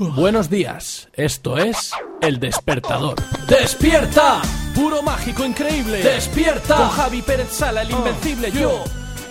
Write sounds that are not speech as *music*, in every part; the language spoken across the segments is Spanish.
Buenos días, esto es El Despertador. ¡Despierta! Puro mágico increíble. ¡Despierta! Con Javi Pérez Sala, el invencible yo.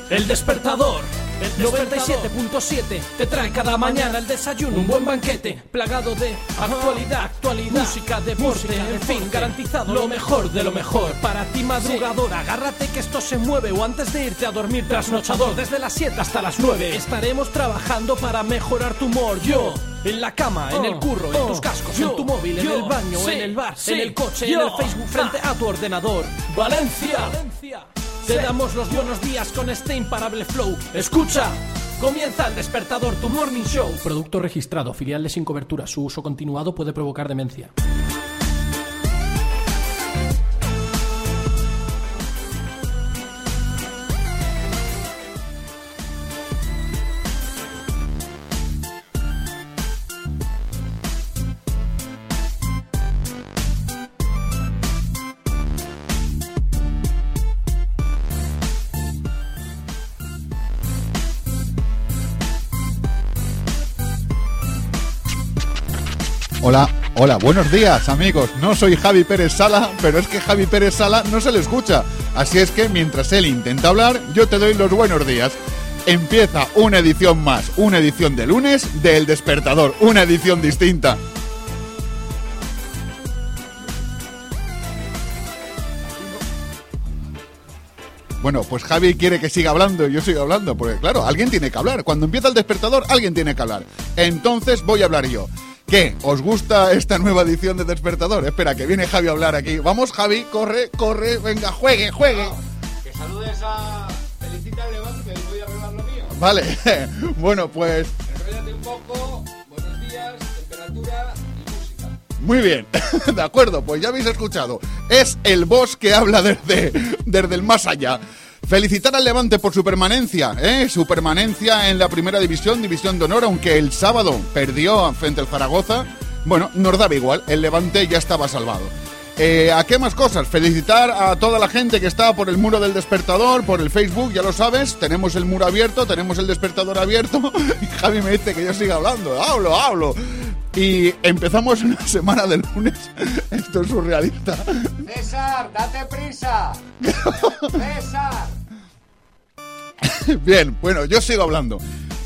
El Despertador. El 97.7 te trae cada mañana el desayuno, un buen banquete plagado de actualidad, actualidad, música, deporte, en fin, garantizado lo mejor de lo mejor. Para ti madrugador, agárrate que esto se mueve o antes de irte a dormir trasnochador, desde las 7 hasta las 9 estaremos trabajando para mejorar tu humor. Yo en la cama, en el curro, en tus cascos, en tu móvil, en el baño, en el bar, en el coche, en el Facebook, frente a tu ordenador. Valencia. Te damos los buenos días con este imparable flow. Escucha. Comienza el despertador, tu morning show. Producto registrado, filial de sin cobertura. Su uso continuado puede provocar demencia. Hola, buenos días amigos. No soy Javi Pérez Sala, pero es que Javi Pérez Sala no se le escucha. Así es que mientras él intenta hablar, yo te doy los buenos días. Empieza una edición más, una edición de lunes del despertador, una edición distinta. Bueno, pues Javi quiere que siga hablando y yo siga hablando, porque claro, alguien tiene que hablar. Cuando empieza el despertador, alguien tiene que hablar. Entonces voy a hablar yo. ¿Qué? ¿Os gusta esta nueva edición de Despertador? Espera, que viene Javi a hablar aquí. Vamos, Javi, corre, corre, venga, juegue, juegue. Que saludes a Felicita Levante, voy a arreglar lo mío. Vale, *laughs* bueno, pues Enrollate un poco, buenos días, temperatura y música. muy bien. *laughs* De acuerdo, pues ya habéis escuchado. Es el boss que habla desde, desde el más allá. Felicitar al Levante por su permanencia, ¿eh? su permanencia en la primera división, división de honor, aunque el sábado perdió frente al Zaragoza. Bueno, nos daba igual, el Levante ya estaba salvado. Eh, ¿A qué más cosas? Felicitar a toda la gente que está por el muro del despertador, por el Facebook, ya lo sabes, tenemos el muro abierto, tenemos el despertador abierto *laughs* y Javi me dice que yo siga hablando, hablo, hablo. Y empezamos una *laughs* semana de lunes, esto es surrealista. César, date prisa. *laughs* César. Bien, bueno, yo sigo hablando.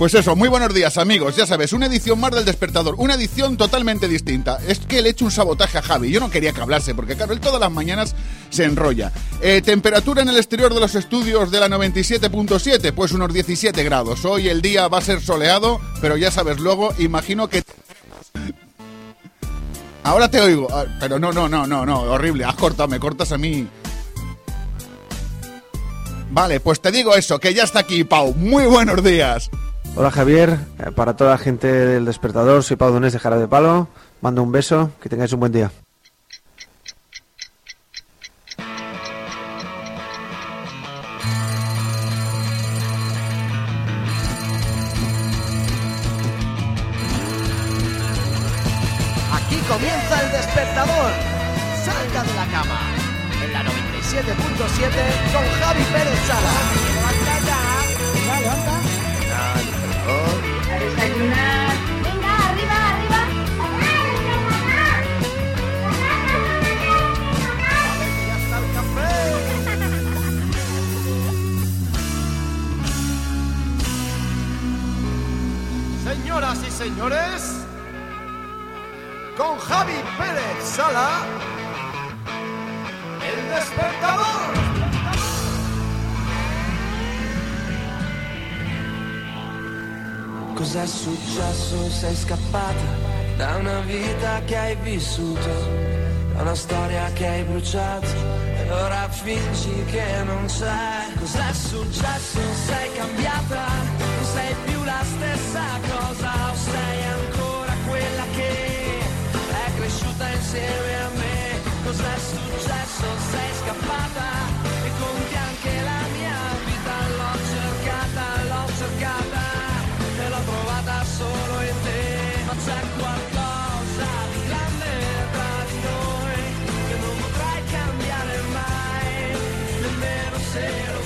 Pues eso, muy buenos días amigos, ya sabes, una edición más del despertador, una edición totalmente distinta. Es que le he hecho un sabotaje a Javi, yo no quería que hablase, porque claro, él todas las mañanas se enrolla. Eh, temperatura en el exterior de los estudios de la 97.7, pues unos 17 grados. Hoy el día va a ser soleado, pero ya sabes, luego imagino que... Ahora te oigo, ah, pero no, no, no, no, no, horrible, has cortado, me cortas a mí. Vale, pues te digo eso, que ya está aquí Pau. Muy buenos días. Hola Javier, Eh, para toda la gente del despertador, soy Pau Donés de Jara de Palo. Mando un beso, que tengáis un buen día. Aquí comienza el despertador. Salga de la cama. En la 97.7 con Javi Pérez Sala. Venga, arriba, arriba. Señoras y señores, con Javi Pérez Sala, el despertador. Cos'è successo? Sei scappata da una vita che hai vissuto, da una storia che hai bruciato e ora fingi che non c'è. Cos'è successo? Sei cambiata, non sei più la stessa cosa o sei ancora quella che è cresciuta insieme a me. Cos'è successo? Sei scappata sail.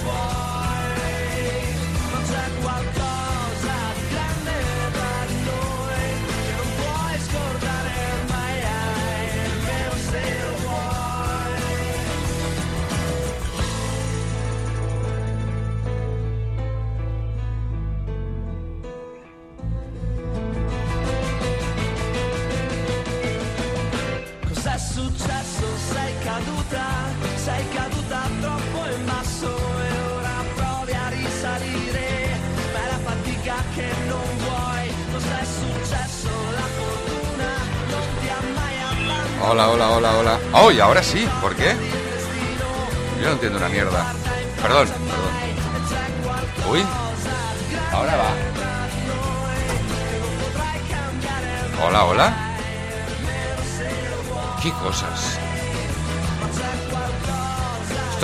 Hola, hola, hola, hola. Oh, ahora sí, ¿por qué? Yo no entiendo una mierda. Perdón, perdón. Uy, ahora va. Hola, hola. ¿Qué cosas?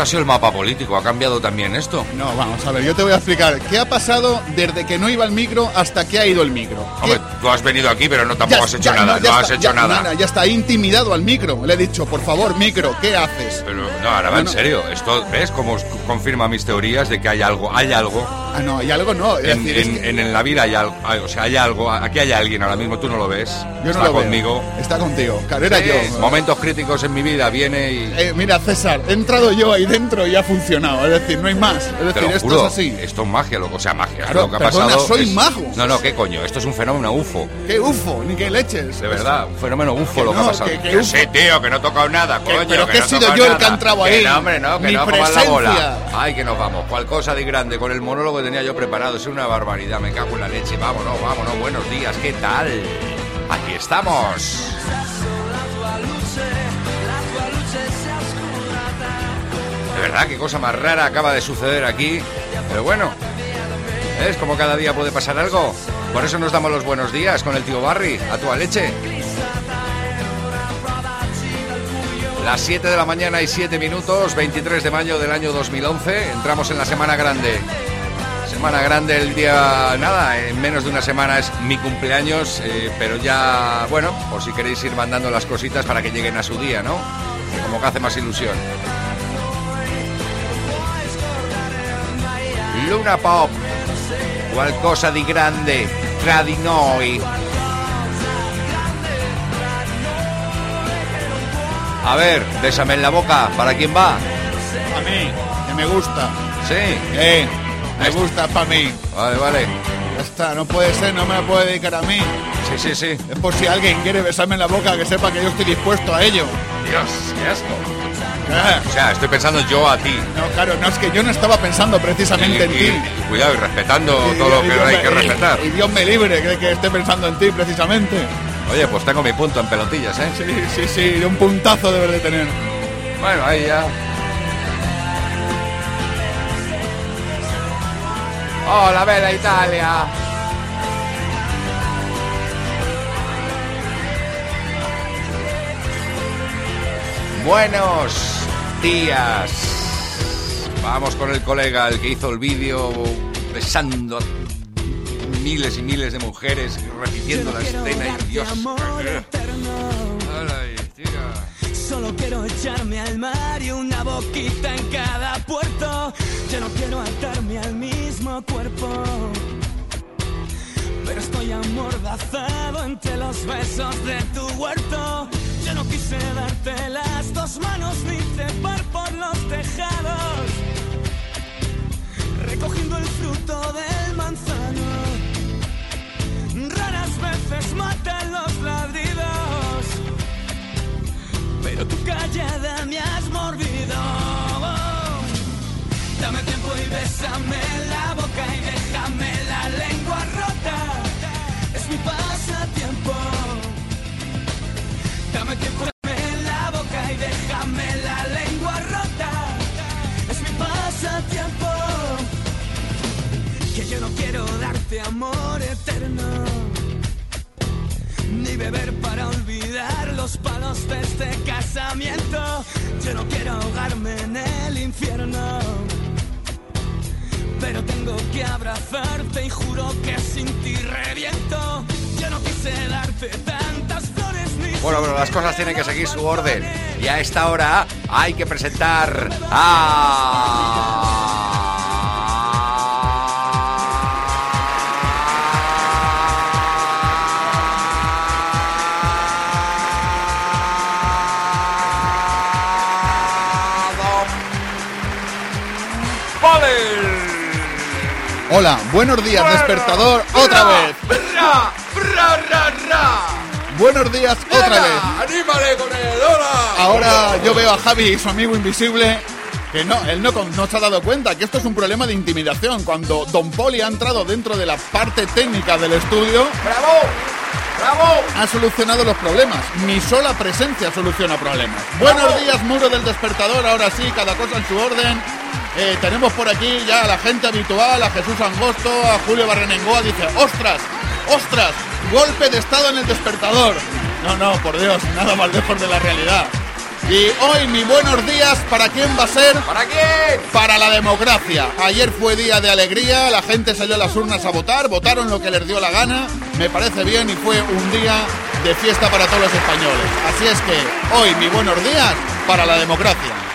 Sido el mapa político, ha cambiado también esto. No, vamos a ver, yo te voy a explicar qué ha pasado desde que no iba el micro hasta que ha ido el micro. Hombre, ¿Qué- tú has venido aquí, pero no tampoco Ya- has hecho ya- nada, no, ya has está, hecho ya- nada. nada, ya está intimidado al micro. Le he dicho, por favor, micro, ¿qué haces? Pero no, ahora va No, en no. serio. Esto, ¿ves cómo confirma mis teorías de que hay algo, hay algo Ah, no, hay algo no. Es en, decir, es en- que en- en la vida hay algo, o sea, hay algo, aquí hay alguien ahora mismo, tú no lo ves, yo no está lo veo. conmigo. Está contigo. Claro, era Sí, yo. Momentos críticos en mi vida, viene y... Eh, mira, César, he entrado yo ahí dentro y ha funcionado. Es decir, no hay más. Es decir, esto juro, es así. esto es magia, lo, o sea, magia. Claro, lo que ha perdona, pasado soy es- mago. No, no, qué coño, esto es un fenómeno UFO. ¡Qué ufo! Ni que leches. De verdad, un fenómeno UFO Que lo que no, ha pasado. que- que sí, tío, que no he tocado nada, coño. pero que he sido yo el que ha entrado ahí. no, hombre, no, que no, la bola. Ay, que nos vamos. Cual cosa de grande con el monólogo tenía yo preparado. Es una barbaridad, me cago en la leche. Vámonos, vámonos, buenos días, ¿qué tal? Aquí estamos. De verdad, qué cosa más rara acaba de suceder aquí. Pero bueno, ¿ves como cada día puede pasar algo? Por eso nos damos los buenos días con el tío Barry, a tu leche. Las 7 de la mañana y 7 minutos, 23 de mayo del año 2011. Entramos en la semana grande. Semana grande el día, nada, en menos de una semana es mi cumpleaños, eh, pero ya, bueno, por si queréis ir mandando las cositas para que lleguen a su día, ¿no? Como que hace más ilusión. Luna Pop, qualcosa di grande tra di noi. A ver, bésame en la boca, ¿para quién va? A mí, que me gusta. Sí, Eh, me gusta para mí. vale, vale. Ya está, no puede ser, no me la puede dedicar a mí. Sí, sí, sí. Es por si alguien quiere besarme en la boca, que sepa que yo estoy dispuesto a ello. Dios, qué asco. Ah, O sea, estoy pensando yo a ti. No, claro, no es que yo no estaba pensando precisamente en Y- ti. y- cuidado, y respetando todo lo que hay me- que respetar. Y, Dios me libre de que esté pensando en ti precisamente. Oye, pues tengo mi punto en pelotillas, ¿eh? Sí, sí, sí, un puntazo debes de tener. Bueno, ahí ya. Hola, bella Italia. Buenos días. Vamos con el colega, el que hizo el vídeo besando a miles y miles de mujeres, repitiendo la escena y Dios. Hola, *laughs* tía. Solo quiero echarme al mar y una boquita en cada puerto. Yo no quiero atarme al mismo cuerpo. Pero estoy amordazado entre los besos de tu huerto. Yo no quise darte las dos manos ni trepar por los tejados. Recogiendo el fruto del manzano. Raras veces matan los ladridos pero tu callada me has mordido. Dame tiempo y bésame la boca y déjame la lengua rota. Es mi pasatiempo. Dame tiempo, dame la boca y déjame la lengua rota. Es mi pasatiempo. Que yo no quiero darte amor eterno ni beber para olvidar los palos de este casamiento. Yo no quiero ahogarme en el infierno. Pero tengo que abrazarte y juro que sin ti reviento. Yo no quise darte tantas flores ni Bueno, bueno, las cosas tienen que seguir su orden. Y a esta hora hay que presentar a... Hola, buenos días, despertador, otra vez. Ra, ra, ra, ra. Buenos días otra Venga, vez. ¡Anímale con él! ¡Hola! Ahora yo veo a Javi y su amigo invisible que no, él no, con- no se ha dado cuenta que esto es un problema de intimidación. Cuando Don Poli ha entrado dentro de la parte técnica del estudio, ¡Bravo! ¡Bravo! ha solucionado los problemas. Mi sola presencia soluciona problemas. Buenos días, muro del despertador. Ahora sí, cada cosa en su orden. Eh, tenemos por aquí ya a la gente habitual, a Jesús Angosto, a Julio Barrenengoa. Dice, ostras, ostras, golpe de estado en el despertador. No, no, por Dios, nada más lejos de la realidad. Y hoy mi buenos días, ¿para quién va a ser? ¿Para quién? para la democracia. Ayer fue día de alegría, la gente salió a las urnas a votar, votaron lo que les dio la gana, me parece bien y fue un día de fiesta para todos los españoles. Así es que hoy mi buenos días para la democracia.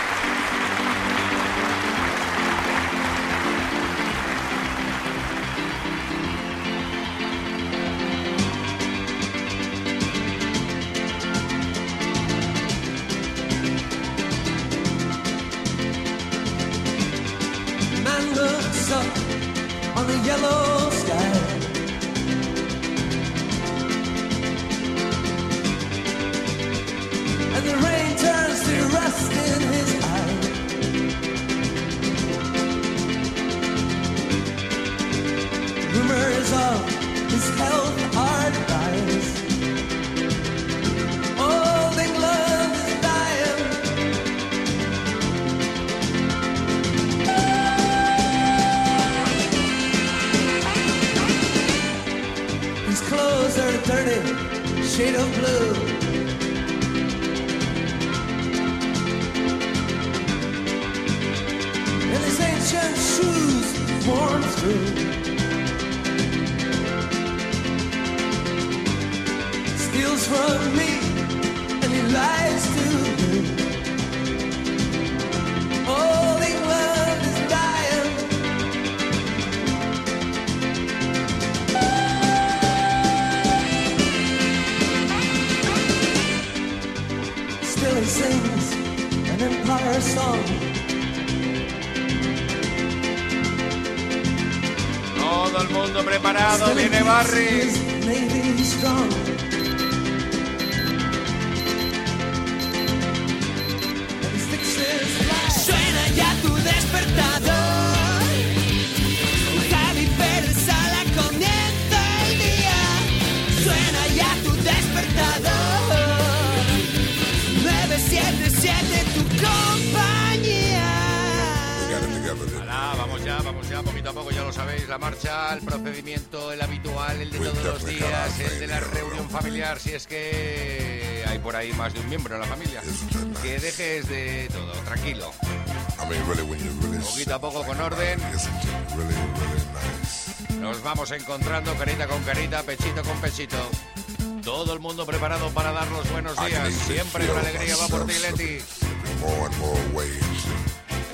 Siempre con alegría va por ti, Leti.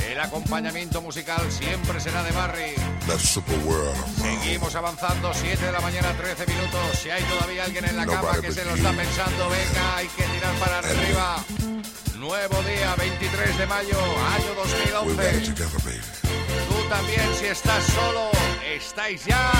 El acompañamiento musical siempre será de Barry. Seguimos avanzando, 7 de la mañana, 13 minutos. Si hay todavía alguien en la cama que se lo está pensando, venga, hay que tirar para arriba. Nuevo día, 23 de mayo, año 2011. Tú también, si estás solo, estáis ya.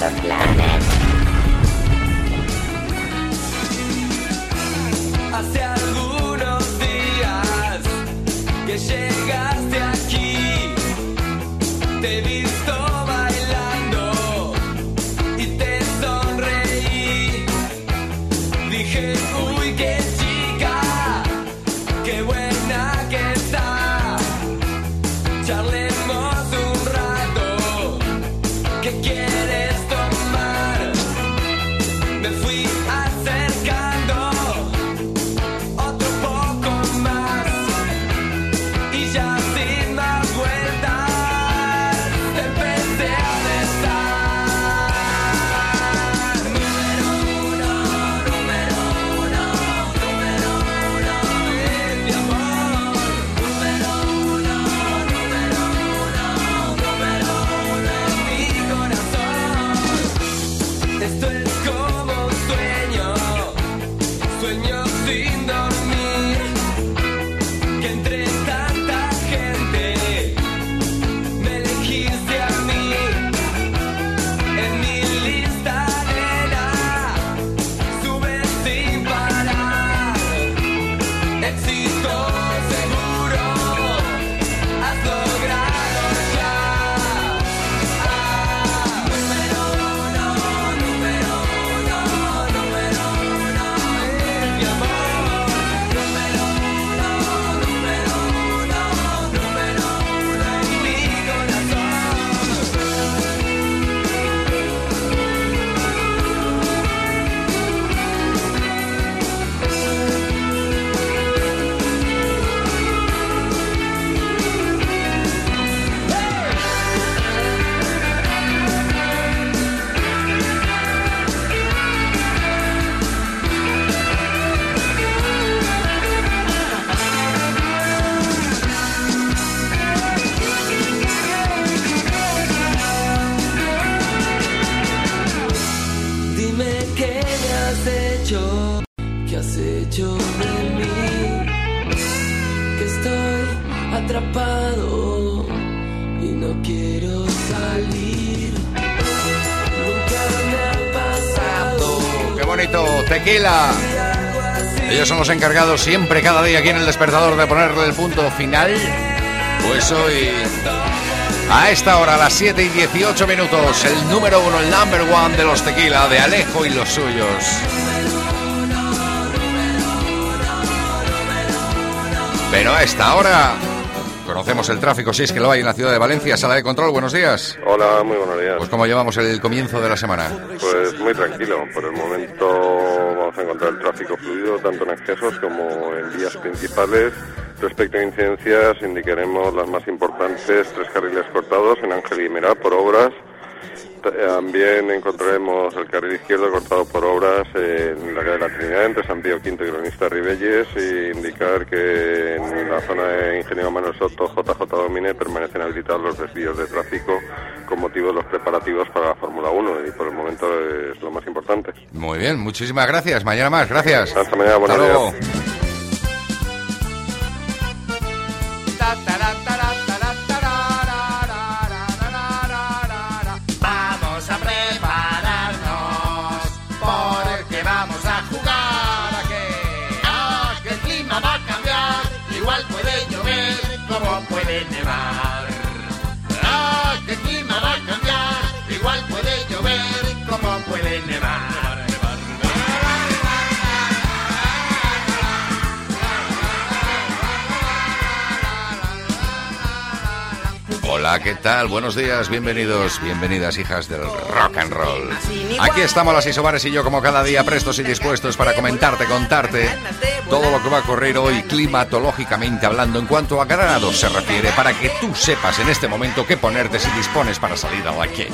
the planet. Encargados siempre, cada día aquí en el despertador de ponerle el punto final. Pues hoy, a esta hora, a las 7 y 18 minutos, el número uno, el number one de los tequila, de Alejo y los suyos. Pero a esta hora, conocemos el tráfico, si es que lo hay en la ciudad de Valencia. Sala de control, buenos días. Hola, muy buenos días. Pues cómo llevamos el comienzo de la semana. Pues muy tranquilo. Por el momento el tráfico fluido tanto en excesos como en vías principales. Respecto a incidencias, indicaremos las más importantes, tres carriles cortados en Ángel y Merá por obras. También encontraremos el carril izquierdo cortado por obras en la calle de la Trinidad entre San Pío V y Gronista Ribelles y indicar que en la zona de Ingeniero Manuel Soto, JJ Domine, permanecen habilitados los desvíos de tráfico con motivo de los preparativos para la Fórmula 1 y por el momento es lo más importante. Muy bien, muchísimas gracias. Mañana más, gracias. Hasta mañana, buenos Hasta luego. días. Vamos Hola, ¿qué tal? Buenos días, bienvenidos, bienvenidas hijas del rock and roll. Aquí estamos las Isobares y yo como cada día prestos y dispuestos para comentarte, contarte todo lo que va a ocurrir hoy climatológicamente hablando en cuanto a granados se refiere para que tú sepas en este momento qué ponerte si dispones para salir a la calle.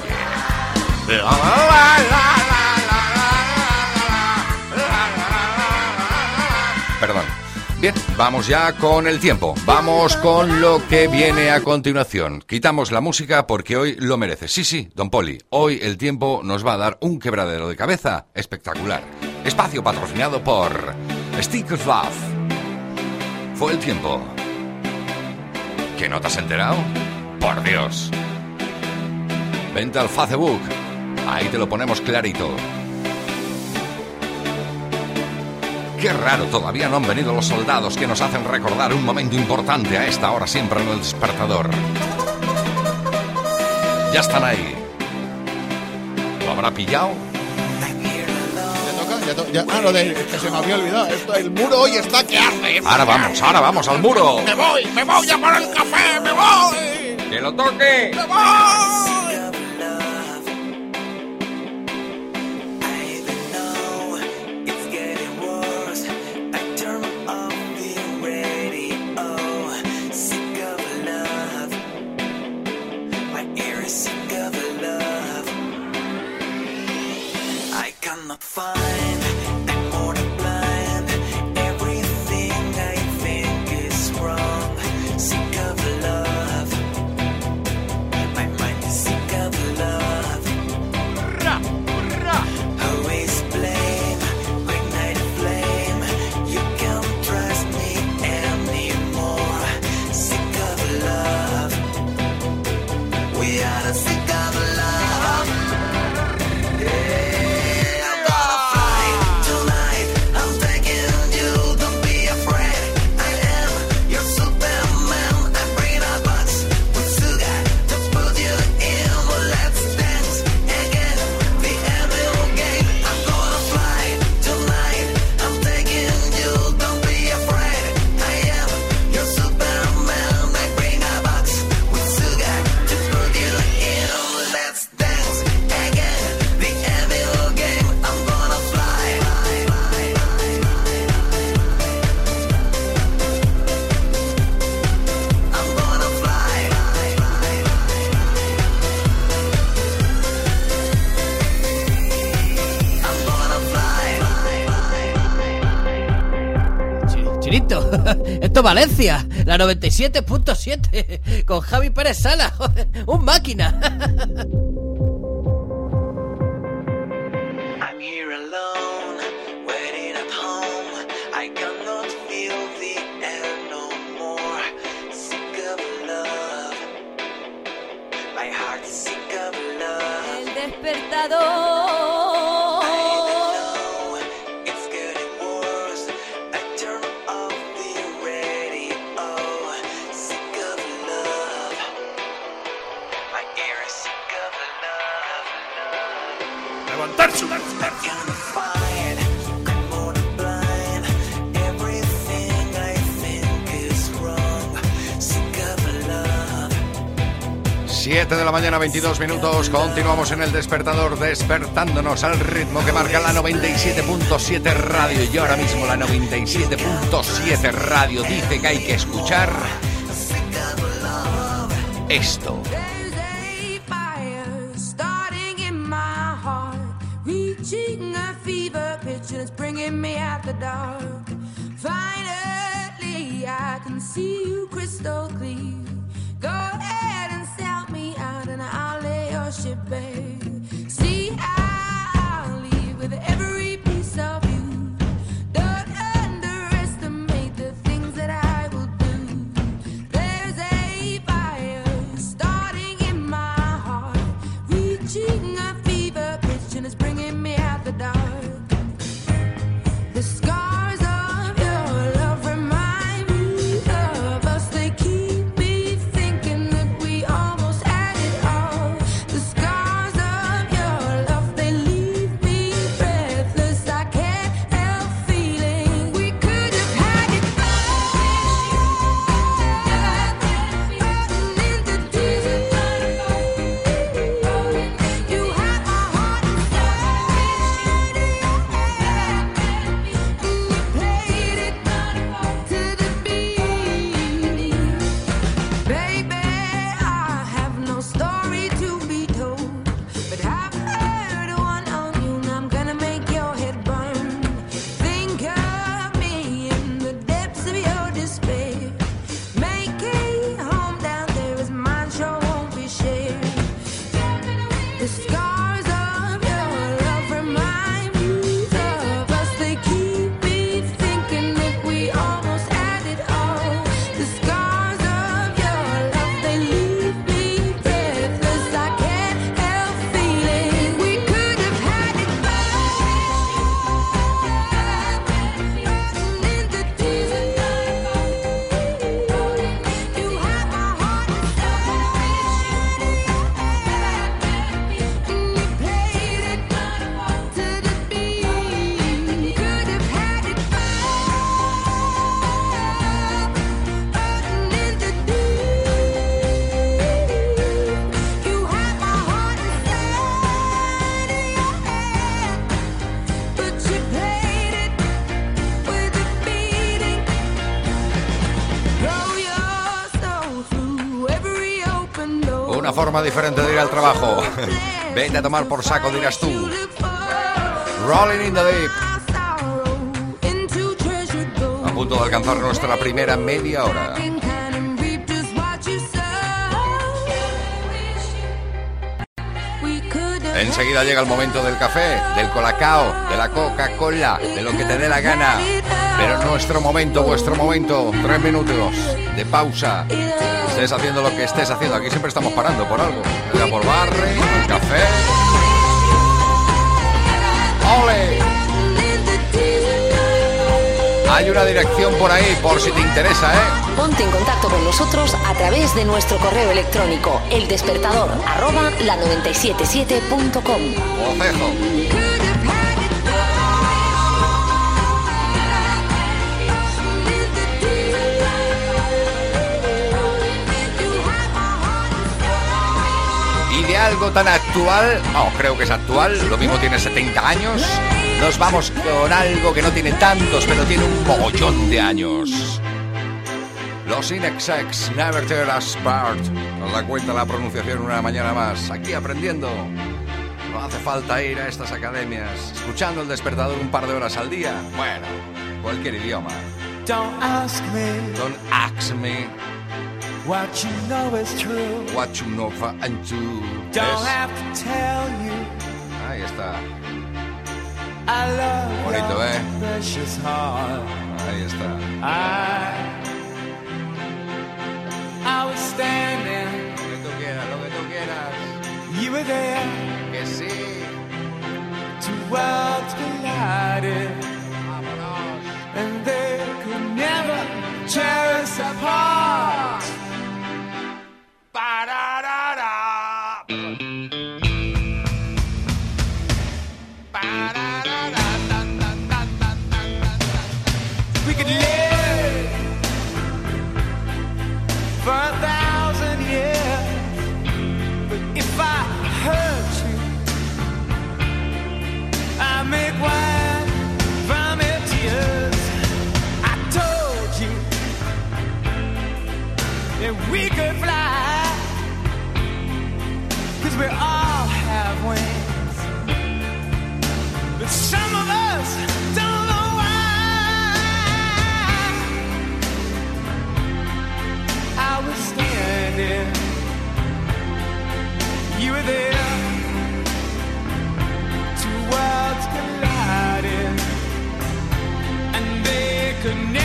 Bien, vamos ya con el tiempo. Vamos con lo que viene a continuación. Quitamos la música porque hoy lo merece. Sí, sí, don Poli. Hoy el tiempo nos va a dar un quebradero de cabeza espectacular. Espacio patrocinado por Stick of Love. Fue el tiempo. ¿Que no te has enterado? Por Dios. Vente al Facebook. Ahí te lo ponemos clarito. Qué raro, todavía no han venido los soldados que nos hacen recordar un momento importante a esta hora siempre en el despertador. Ya están ahí. ¿Lo habrá pillado? Ya toca, ya to- ya- ah, lo de que se me había olvidado. Esto, el muro hoy está que hace. Ahora vamos, ahora vamos al muro. Me voy, me voy a por el café, me voy. ¡Que lo toque! Me voy. Es Valencia, la 97.7, con Javi Pérez Sala, joder, un máquina. I'm here alone, waiting at home. I cannot feel the air no more. Sick of love. My heart's sick of love. El despertador. Mañana, 22 minutos. Continuamos en el despertador, despertándonos al ritmo que marca la 97.7 radio. Y ahora mismo la 97.7 radio dice que hay que escuchar esto. Forma diferente de ir al trabajo. *laughs* Vete a tomar por saco, dirás tú. Rolling in the Deep. A punto de alcanzar nuestra primera media hora. Enseguida llega el momento del café, del colacao, de la Coca-Cola, de lo que te dé la gana. Pero nuestro momento, vuestro momento, tres minutos de pausa. Estés haciendo lo que estés haciendo. Aquí siempre estamos parando por algo. Ya por barre, café. ¡Ole! Hay una dirección por ahí, por si te interesa, ¿eh? Ponte en contacto con nosotros a través de nuestro correo electrónico eldespertador arroba la 977.com. Ocejo. Algo tan actual, no, creo que es actual, lo mismo tiene 70 años, nos vamos con algo que no tiene tantos, pero tiene un mogollón de años. Los Inexex Never Tear Us Apart. Nos da cuenta la pronunciación una mañana más, aquí aprendiendo. No hace falta ir a estas academias, escuchando el despertador un par de horas al día. Bueno, cualquier idioma. Don't ask me Don't ask me what you know is true. what you know for and to. Don't Es- have to tell you Ahí está. I love Bonito, your ¿eh? precious heart. Ahí está. I I was standing Lo que tú quieras, lo que tú quieras. were there. Que sí. Two worlds collided. And they could never tear us apart. Ba da da da. Standing, you were there. Two worlds collided, and they could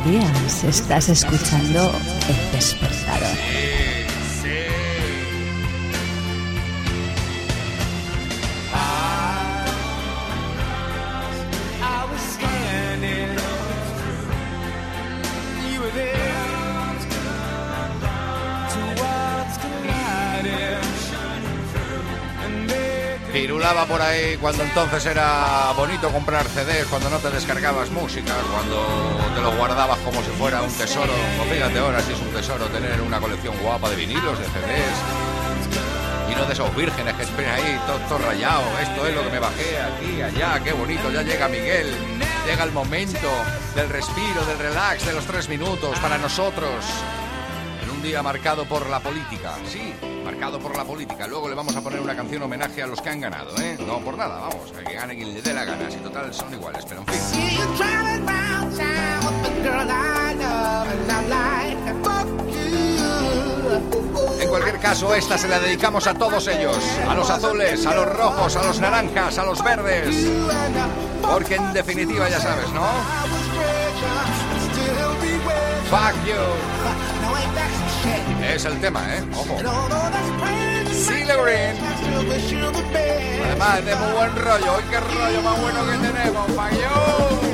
buenos días. Estás escuchando El Despertador. Por ahí cuando entonces era bonito comprar CDs, cuando no te descargabas música, cuando te lo guardabas como si fuera un tesoro. O fíjate ahora si es un tesoro tener una colección guapa de vinilos, de CDs. Y no de esos vírgenes que tienen ahí todo, todo rayado. Esto es lo que me bajé aquí, allá, qué bonito. Ya llega Miguel. Llega el momento del respiro, del relax, de los tres minutos para nosotros. Un día marcado por la política, sí, marcado por la política. Luego le vamos a poner una canción homenaje a los que han ganado, ¿eh? No por nada, vamos, a que gane quien le dé la gana. Si total son iguales, pero en fin. En cualquier caso, esta se la dedicamos a todos ellos, a los azules, a los rojos, a los naranjas, a los verdes. Porque en definitiva ya sabes, ¿no? Fuck you. Es el tema, ¿eh? Ojo. Celia Green. Además de muy buen rollo. ¡Ay, qué rollo más bueno que tenemos! ¡Fuck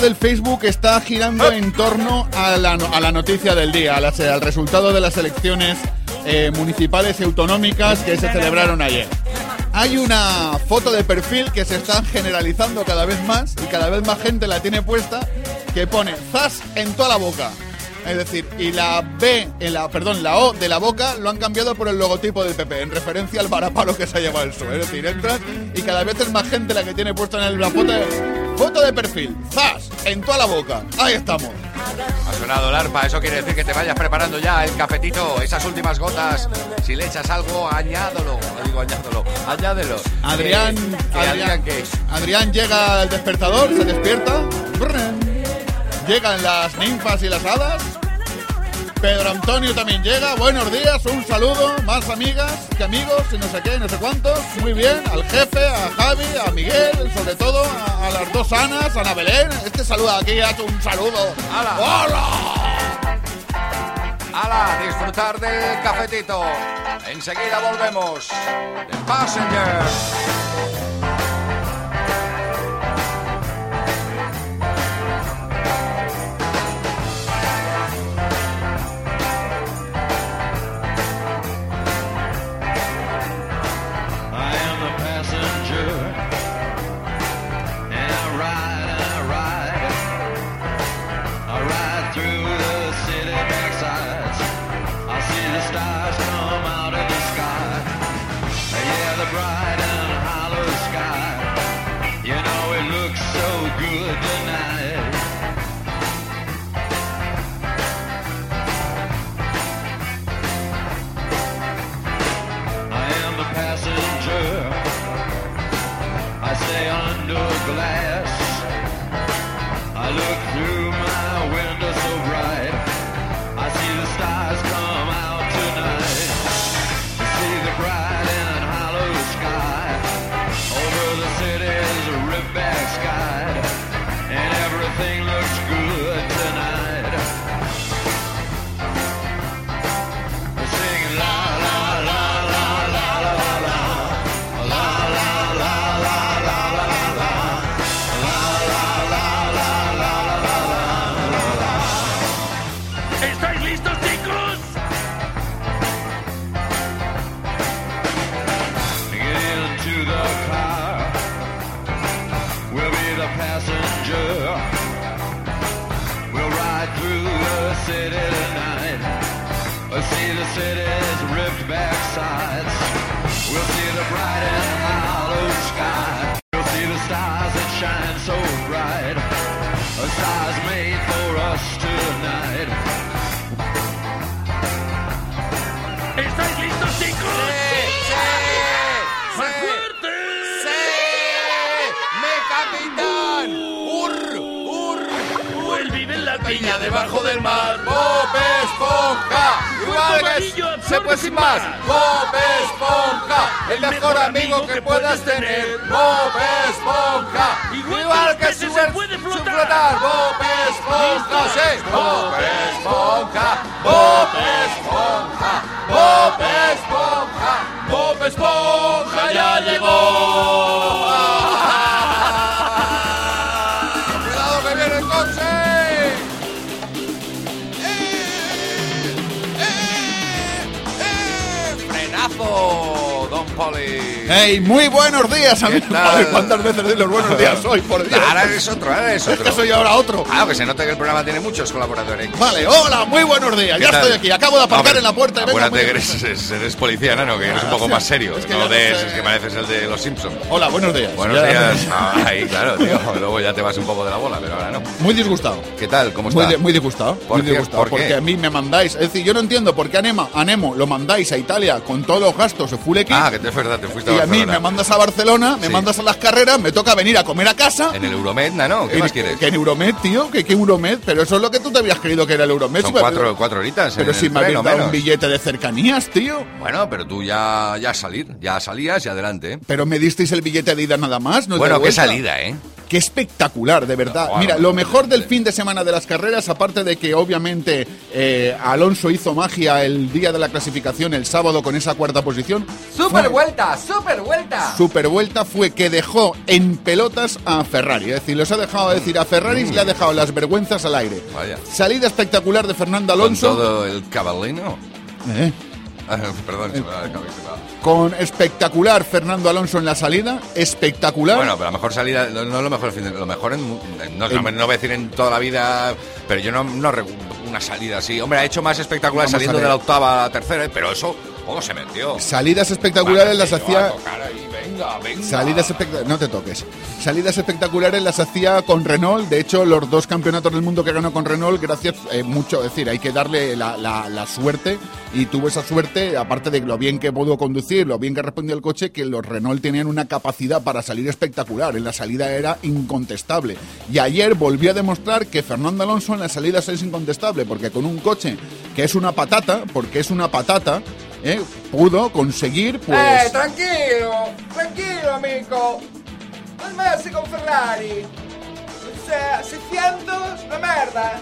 del Facebook está girando en torno a la, a la noticia del día, al resultado de las elecciones eh, municipales y autonómicas que se celebraron ayer. Hay una foto de perfil que se está generalizando cada vez más y cada vez más gente la tiene puesta que pone zas en toda la boca. Es decir, y la B, en la, perdón, la O de la boca lo han cambiado por el logotipo del PP, en referencia al varapalo que se ha llevado el PSOE. Es decir, entras y cada vez es más gente la que tiene puesta en el- la foto de, foto de perfil. ¡Zas! En toda la boca. Ahí estamos. Ha sonado el arpa, eso quiere decir que te vayas preparando ya el cafetito, esas últimas gotas. Si le echas algo, añádelo. No digo añádelo, añádelo. Adrián, Que- que Adrián, ¿qué? Adrián llega al despertador, se despierta. Llegan las ninfas y las hadas. Pedro Antonio también llega. Buenos días, un saludo. Más amigas que amigos y no sé qué, no sé cuántos. Muy bien. Al jefe, a Javi, a Miguel, sobre todo a, a las dos Anas, a Ana Belén. Este saluda aquí, hace un saludo. ¡Hala! ¡Hola! ¡Hala! Disfrutar del cafetito. Enseguida volvemos. The Passenger. Piña debajo del mar. ¡Bob Esponja! Igual que se puede sin más. ¡Bob Esponja! El mejor amigo que puedas tener. ¡Bob Esponja! Igual que se su puede su flotar. flotar. ¡Bob Esponja! ¡Sí! ¡Bob Esponja! ¡Bob Esponja! ¡Bob Esponja! ¡Bob Esponja ya llegó! Polly. ¡Hey! Muy buenos días, amigos. Joder, ¿Cuántas veces doy los buenos días hoy? Por Dios. Ahora eres otro, ahora eres Es otro. que soy ahora otro. Claro, que se nota que el programa tiene muchos colaboradores. Vale, hola, muy buenos días. ¿Qué Ya tal? estoy aquí. Acabo de aparcar Hombre, en la puerta y vengo Acuérdate muy- que eres, eres- eres policía, ¿no? Que eres un poco más serio. Es que no de, es que pareces el de los Simpsons. Hola, buenos días. Buenos Ya- días. Ah, ahí, claro, tío. Luego ya te vas un poco de la bola, pero ahora no. Muy disgustado. ¿Qué tal? ¿Cómo Muy, está? di- muy disgustado. ¿Por muy disgustado. ¿Por qué? Porque a mí me mandáis. Es decir, yo no entiendo por qué Anema, Anemo lo mandáis a Italia con todos los gastos de full equip. Ah, que te es verdad, te fuiste a a mí me mandas a Barcelona, me Sí. mandas a las carreras, me toca venir a comer a casa. En el Euromedna, ¿no? ¿Qué En- más quieres? Que en Euromed, tío, que qué Euromed, pero eso es lo que tú te habías creído que era el Euromed. Son Si me- cuatro, cuatro horitas. Pero en si el me o dado un billete de cercanías, tío. Bueno, pero tú ya, ya salir, ya salías y adelante. ¿eh? Pero me disteis el billete de ida nada más, ¿no? Bueno, qué vuelta. salida, ¿eh? Qué espectacular, de verdad. Mira, lo mejor del fin de semana de las carreras, aparte de que obviamente eh, Alonso hizo magia el día de la clasificación, el sábado, con esa cuarta posición. ¡Super fue- vuelta! ¡Super vuelta! Super vuelta fue que dejó en pelotas a Ferrari. Es decir, los ha dejado decir a Ferrari, le ha dejado las vergüenzas al aire. Vaya. Salida espectacular de Fernando Con Alonso. todo el cabalino. Eh, *laughs* Perdón, se me la cabeza. con espectacular Fernando Alonso en la salida. Espectacular. Bueno, pero la mejor salida, no, no lo mejor, lo mejor en, no, En- no, voy a decir en toda la vida, pero yo no, no una salida así. Hombre, ha hecho más espectacular saliendo de la octava a la tercera, pero eso, ¿cómo se metió? Salidas espectaculares las hacía. tocar ahí, venga, venga. Salidas espectaculares. No te toques. Salidas espectaculares las hacía con Renault. De hecho, los dos campeonatos del mundo que ganó con Renault, gracias eh, mucho. Es decir, hay que darle la, la- la suerte. Y tuvo esa suerte, aparte de lo bien que pudo conducir, lo bien que respondió el coche, que los Renault tenían una capacidad para salir espectacular. En la salida era incontestable. Y ayer volvió a demostrar que Fernando Alonso en las salidas es incontestable, porque con un coche que es una patata, porque es una patata, ¿eh? pudo conseguir, pues... Eh, tranquilo, tranquilo, amico. Non messi con Ferrari. Se, 600, la merda.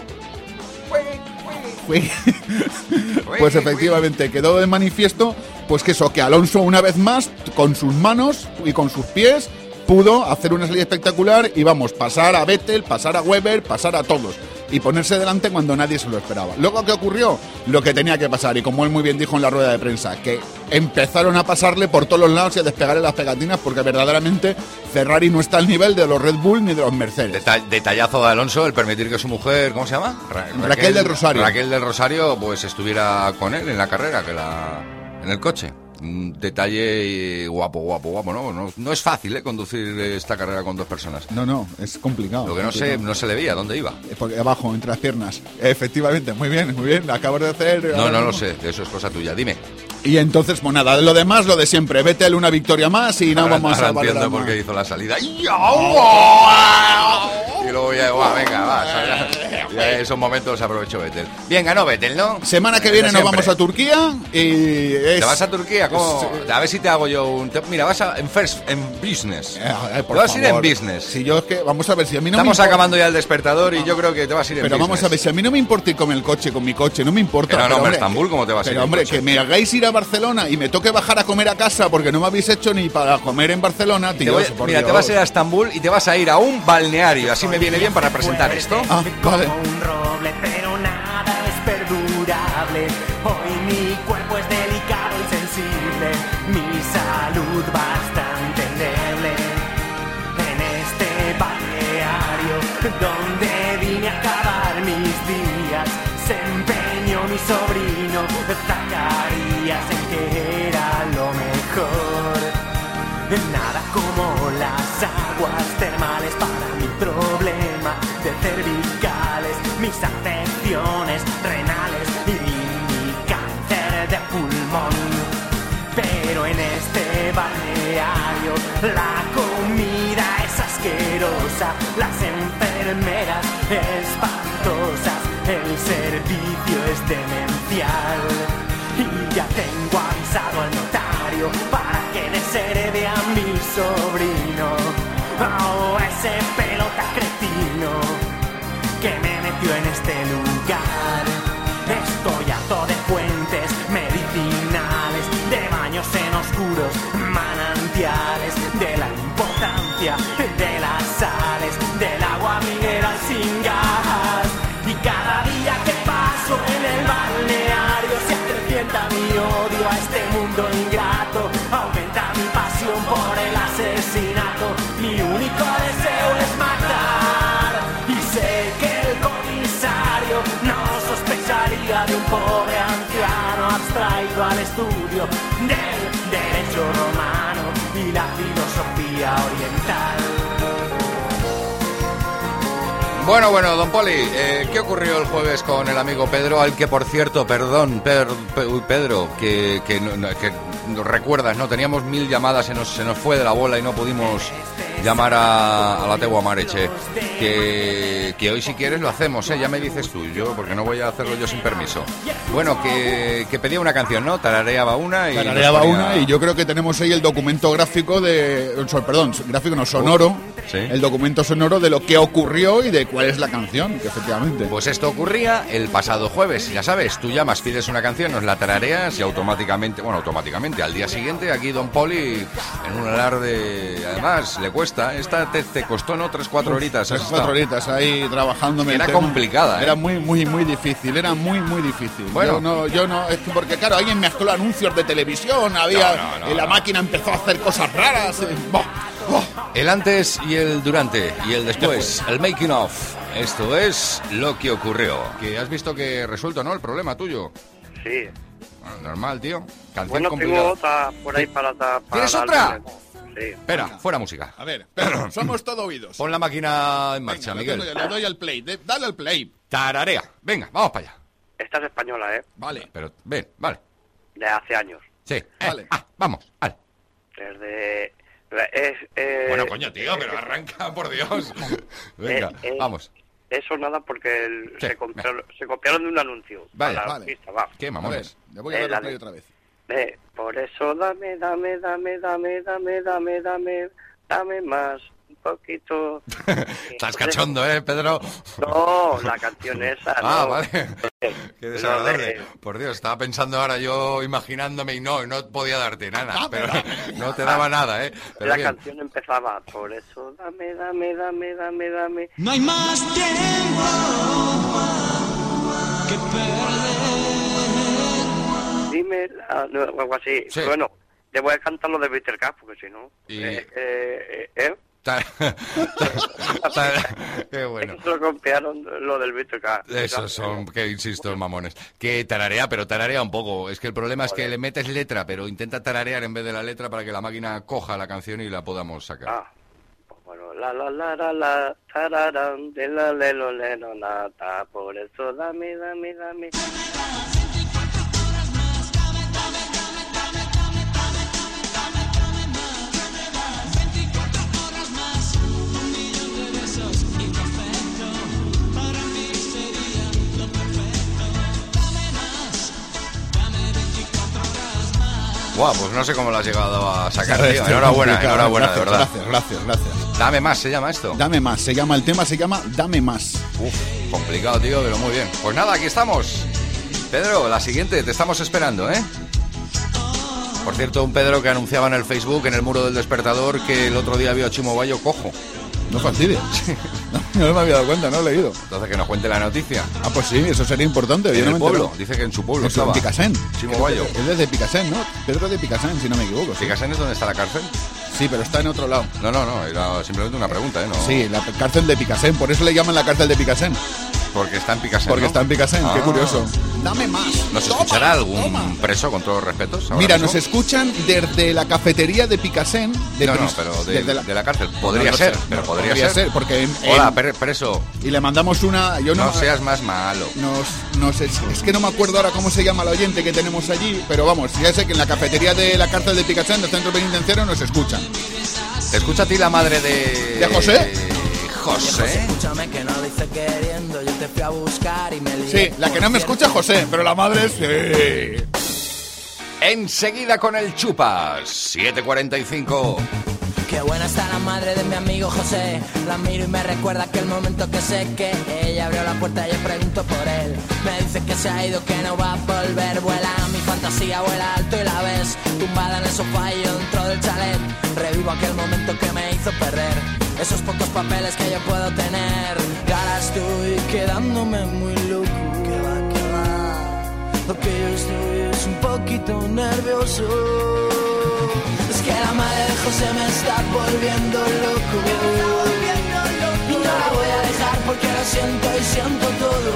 Pues efectivamente quedó de manifiesto pues que eso, que Alonso una vez más, con sus manos y con sus pies, pudo hacer una salida espectacular y vamos, pasar a Vettel, pasar a Weber, pasar a todos y ponerse delante cuando nadie se lo esperaba. Luego, ¿qué ocurrió? Lo que tenía que pasar y como él muy bien dijo en la rueda de prensa, que empezaron a pasarle por todos los lados y a despegarle las pegatinas porque verdaderamente Ferrari no está al nivel de los Red Bull ni de los Mercedes. Deta- detallazo de Alonso el permitir que su mujer, ¿cómo se llama? Ra- Raquel del Rosario. Raquel del Rosario, pues estuviera con él en la carrera, que la, en el coche. Un detalle guapo, guapo, guapo, ¿no? No, no es fácil, ¿eh? Conducir esta carrera con dos personas. No, no, es complicado. Lo que no complicado. no se le veía, ¿dónde iba? Eh, Porque abajo, entre las piernas. Efectivamente, muy bien, muy bien. Acabo de hacer. No, no lo sé, eso es cosa tuya. Dime. Y entonces, pues nada, lo demás, lo de siempre. Vettel una victoria más y no Ahora- vamos ahora a valorar entiendo por qué hizo la salida. Y luego ya, guau, venga, va. ya- esos momentos aprovecho Vettel. Bien, ganó Vettel, ¿no? Semana que Eh, viene nos vamos a Turquía y es... ¿Te vas a Turquía? ¿Cómo? A ver si te hago yo un... Mira, vas a, en first, en business. Eh, por Te vas a ir en business. Si yo es que, vamos a ver, si a mí no Estamos me importa- acabando ya el despertador y yo creo que te vas a ir en Pero vamos business. a ver, si a mí no me importa ir con el coche, con mi coche, no me importa. Que no, no, pero, hombre, Estambul, ¿cómo te vas a ir Pero hombre, coche? que me hagáis ir a Barcelona y me toque bajar a comer a casa porque no me habéis hecho ni para comer en Barcelona, Te tío. voy- por mira, te vas a ir a Estambul y te vas a ir a un balneario. Así me viene bien para presentar esto. Ah, vale. un roble, pero nada es perdurable. Hoy mi salud bastante endeble. En este balneario donde vine a acabar mis días, se empeñó mi sobrino Zacarías en que era lo mejor. Nada como las aguas termales para mi problema de cervicales, mis la comida es asquerosa, las enfermeras espantosas, el servicio es demencial. Y ya tengo avisado al notario para que desherede a mi sobrino. Oh, ese pelota cretino que me metió en este lugar. Estoy harto de fuentes medicinales, de baños en oscuros manantiales, de las sales, del agua mineral sin gas. Y cada día que paso en el balneario se acrecienta mi odio a este mundo ingrato, aumenta mi pasión por el asesinato. Mi único deseo es matar y sé que el comisario no sospecharía de un pobre anciano abstraído al estudio del derecho romano oriental. Bueno, bueno, don Poli, eh, ¿qué ocurrió el jueves con el amigo Pedro? Al que, por cierto, perdón, Pedro, que, que, recuerdas, ¿no? Teníamos mil llamadas, se nos, se nos fue de la bola y no pudimos llamar a, a la Tegua. Que, que hoy, si quieres, lo hacemos, ¿eh? Ya me dices tú, yo, porque no voy a hacerlo yo sin permiso. Bueno, que, que pedía una canción, ¿no? Tarareaba una y. Tarareaba ponía- una y yo creo que tenemos ahí el documento gráfico de... Perdón, gráfico no, sonoro. Sí. El documento sonoro de lo que ocurrió y de cuál es la canción, que efectivamente. Pues esto ocurría el pasado jueves, ya sabes, tú llamas, pides una canción, nos la tarareas y automáticamente, bueno, automáticamente, al día siguiente aquí Don Poli en un alarde, además le cuesta, esta te, te costó, ¿no? Tres, cuatro horitas. Tres, cuatro horitas ahí trabajando. Era complicada, ¿eh? Era muy, muy, muy difícil. Era muy, muy difícil. Bueno. Yo no, yo no, es que porque claro, alguien mezcló anuncios de televisión, había, No, no, no, y la no. máquina empezó a hacer cosas raras. eh. El antes y el durante y el después, el making of. Esto es lo que ocurrió. Que has visto que resuelto, ¿no? El problema tuyo. Sí. Bueno, normal, tío. Canción Bueno, complicada. tengo otra por ahí para... para ¿Tienes darle- otra? Sí. Espera, fuera música. A ver, *coughs* somos todo oídos. Pon la máquina en marcha, Venga, Miguel. yo, le doy al play. de- dale al play. Tararea. Venga, vamos para allá. Esta es española, ¿eh? Vale. Pero, ven, vale. De hace años. Sí. eh, ah, vamos, vale. Desde... Es, eh, Bueno, coño, tío, pero arranca, por Dios. *laughs* Venga, eh, eh, vamos. eso nada porque el- se, copiaron, se copiaron de un anuncio. La vale. pista, va. ¿Qué mamones? Le voy a Eh, dar play de- otra vez. Eh, por eso dame, dame, dame, dame, dame, dame, dame, dame más, un poquito. *laughs* Estás cachondo, ¿eh, Pedro? No, la canción esa, *laughs* Ah, no. vale. Qué desagradable. de- Por Dios, estaba pensando ahora yo imaginándome y no, no podía darte nada. Dame, Pero dame. *laughs* no te daba nada, ¿eh? Pero la bien. canción empezaba, por eso dame, dame, dame, dame, dame. No hay más tiempo que perder. O algo así. Bueno, le voy a cantar lo de Bitter Cup, porque si no... Y- Eh, eh, eh, *laughs* Qué bueno. Se lo copiaron lo del Cup. Esos son, que insisto, mamones. Que tararea, pero tararea un poco. Es que el problema es que le metes letra, pero intenta tararear en vez de la letra para que la máquina coja la canción y la podamos sacar. Ah, Bueno, la la la la la, tararán, de la le lo le no la ta, por eso dame, dame, dame. Guau, pues no sé cómo lo has llegado a sacar, tío. es Enhorabuena, complicado. enhorabuena, de Gracias, verdad. Gracias, gracias, gracias. Dame más, se llama esto. Dame más, se llama el tema, se llama Dame más. Uf, complicado, tío, pero muy bien. Pues nada, aquí estamos. Pedro, la siguiente, te estamos esperando, ¿eh? Por cierto, un Pedro que anunciaba en el Facebook, en el muro del despertador, que el otro día vio a Chimo Bayo cojo. No fastidies. *laughs* *laughs* No, no me había dado cuenta, no he leído. Entonces que nos cuente la noticia. Ah, pues sí, eso sería importante. yo En no me pueblo, entero. dice que en su pueblo En su- estaba. en Picasen. Es desde Picasen, ¿no? Pedro de Picasen, si no me equivoco. sí. ¿Picasen es donde está la cárcel? Sí, pero está en otro lado. No, no, no, era simplemente una pregunta, ¿eh? No, Sí, la cárcel de Picasen, por eso le llaman la cárcel de Picasen. Porque está en Picasen, Porque ¿no? está en Picasen, qué Ah. curioso. Dame más. ¿Nos Toma, escuchará algún toma. preso, con todos los respetos? Mira, mismo? nos escuchan desde la cafetería de Picasen. de No, no, pero de, desde la- de la cárcel. Podría No ser, sé, pero no, podría, ser. porque en- Hola, en- preso. Y le mandamos una. Yo no, No seas más malo. Nos, nos- es, es que no me acuerdo ahora cómo se llama el oyente que tenemos allí, pero vamos, ya sé que en la cafetería de la cárcel de Picasen, del centro penitenciario, nos escuchan. ¿Te escucha a ti la madre de... ¿De José? José. Escúchame que no lo hice queriendo, yo te fui a buscar y me lié. Sí, la que no me escucha es José, pero la madre sí. Enseguida con el chupas. 7.45. Qué buena está la madre de mi amigo José. La miro y me recuerda aquel momento que sé que ella abrió la puerta y yo pregunto por él. Me dice que se ha ido, que no va a volver. Vuela mi fantasía, vuela alto y la ves. Tumbada en el sofá y yo dentro del chalet. Revivo aquel momento que me hizo perder. Esos pocos papeles que yo puedo tener. Y ahora estoy quedándome muy loco. Que va, que va. Lo que yo estoy es un poquito nervioso. Es que la madre de José me está volviendo loco. Y no la voy a dejar porque lo siento y siento todo.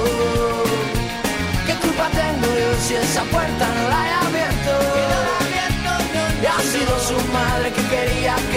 ¿Qué culpa tengo yo si esa puerta no la he abierto? Y ha sido su madre que quería que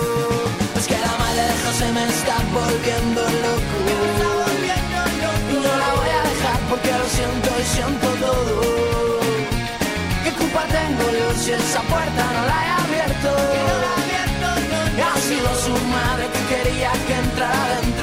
es que la madre de José me está volviendo loco. Y no la voy a dejar porque lo siento y siento todo. ¿Qué culpa tengo yo si esa puerta no la he abierto? Ha sido su madre que quería que entrara dentro.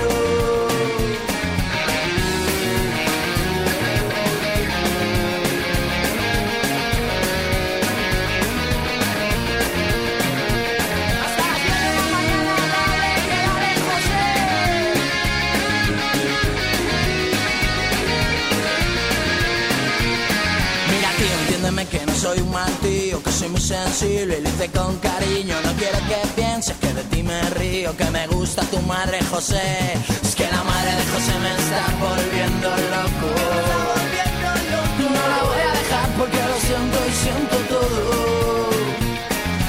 Que no soy un mal tío, que soy muy sensible y lo hice con cariño. No quiero que pienses que de ti me río, que me gusta tu madre José. Es que la madre de José me está volviendo loco. No la voy a dejar porque lo siento y siento todo.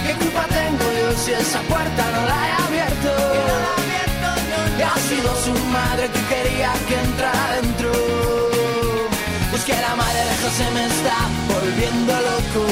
¿Qué culpa tengo yo si esa puerta no la he abierto? Y ha sido su madre que quería que entrara dentro. Pues que la madre de José me está volviendo loco.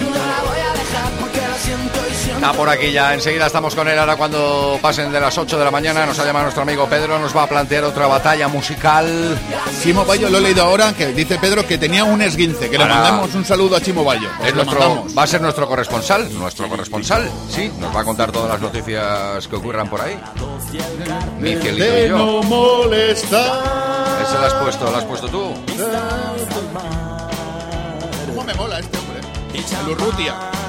No la voy a dejar porque lo siento y siento Está por aquí ya, enseguida estamos con él. Ahora cuando pasen de las 8 de la mañana nos ha llamado nuestro amigo Pedro, nos va a plantear otra batalla musical. Chimo Bayo, lo he leído ahora, que dice Pedro que tenía un esguince. Que le mandamos un saludo a Chimo Bayo. Pues Es nuestro, va a ser nuestro corresponsal, nuestro corresponsal, sí, nos va a contar todas las noticias que ocurran por ahí. Mi cielito y yo. no molestar. Ese lo has puesto, lo has puesto tú. ¿Cómo me mola este hombre? El Urrutia.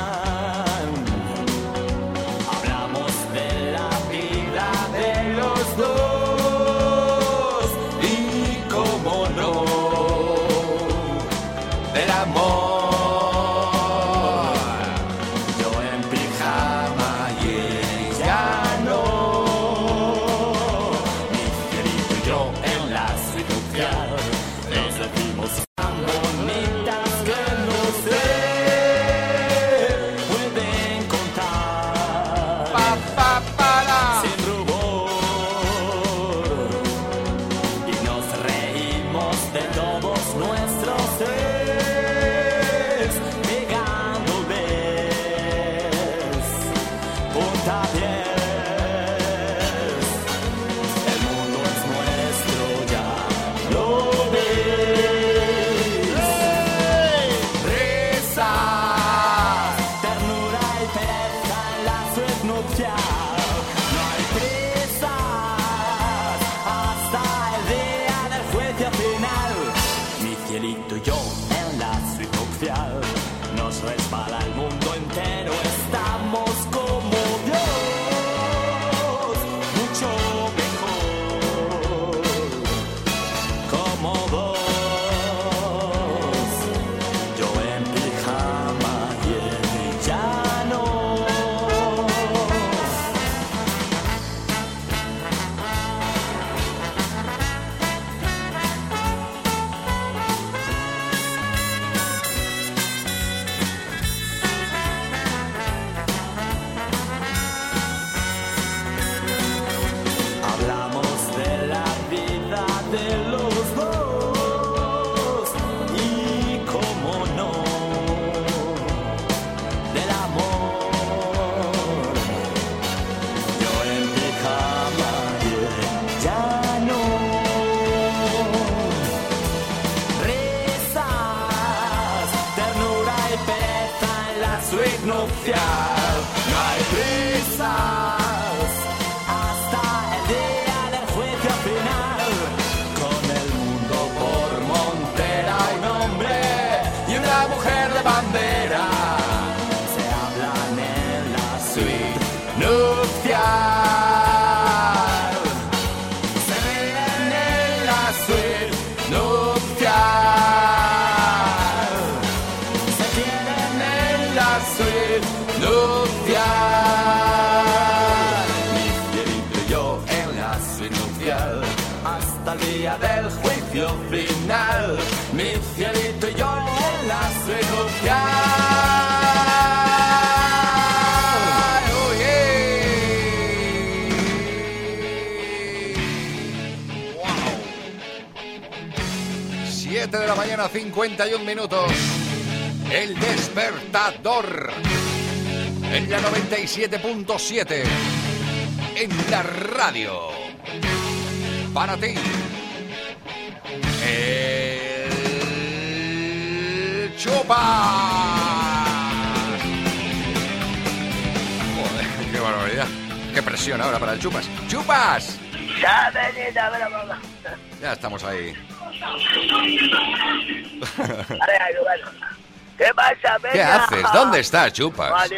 97.7. En la radio. Para ti. El Chupa. Joder, qué barbaridad. Qué presión ahora para el Chupas. ¡Chupas! Ya, estamos ahí. ¿Qué haces? ¿Dónde estás, Chupas?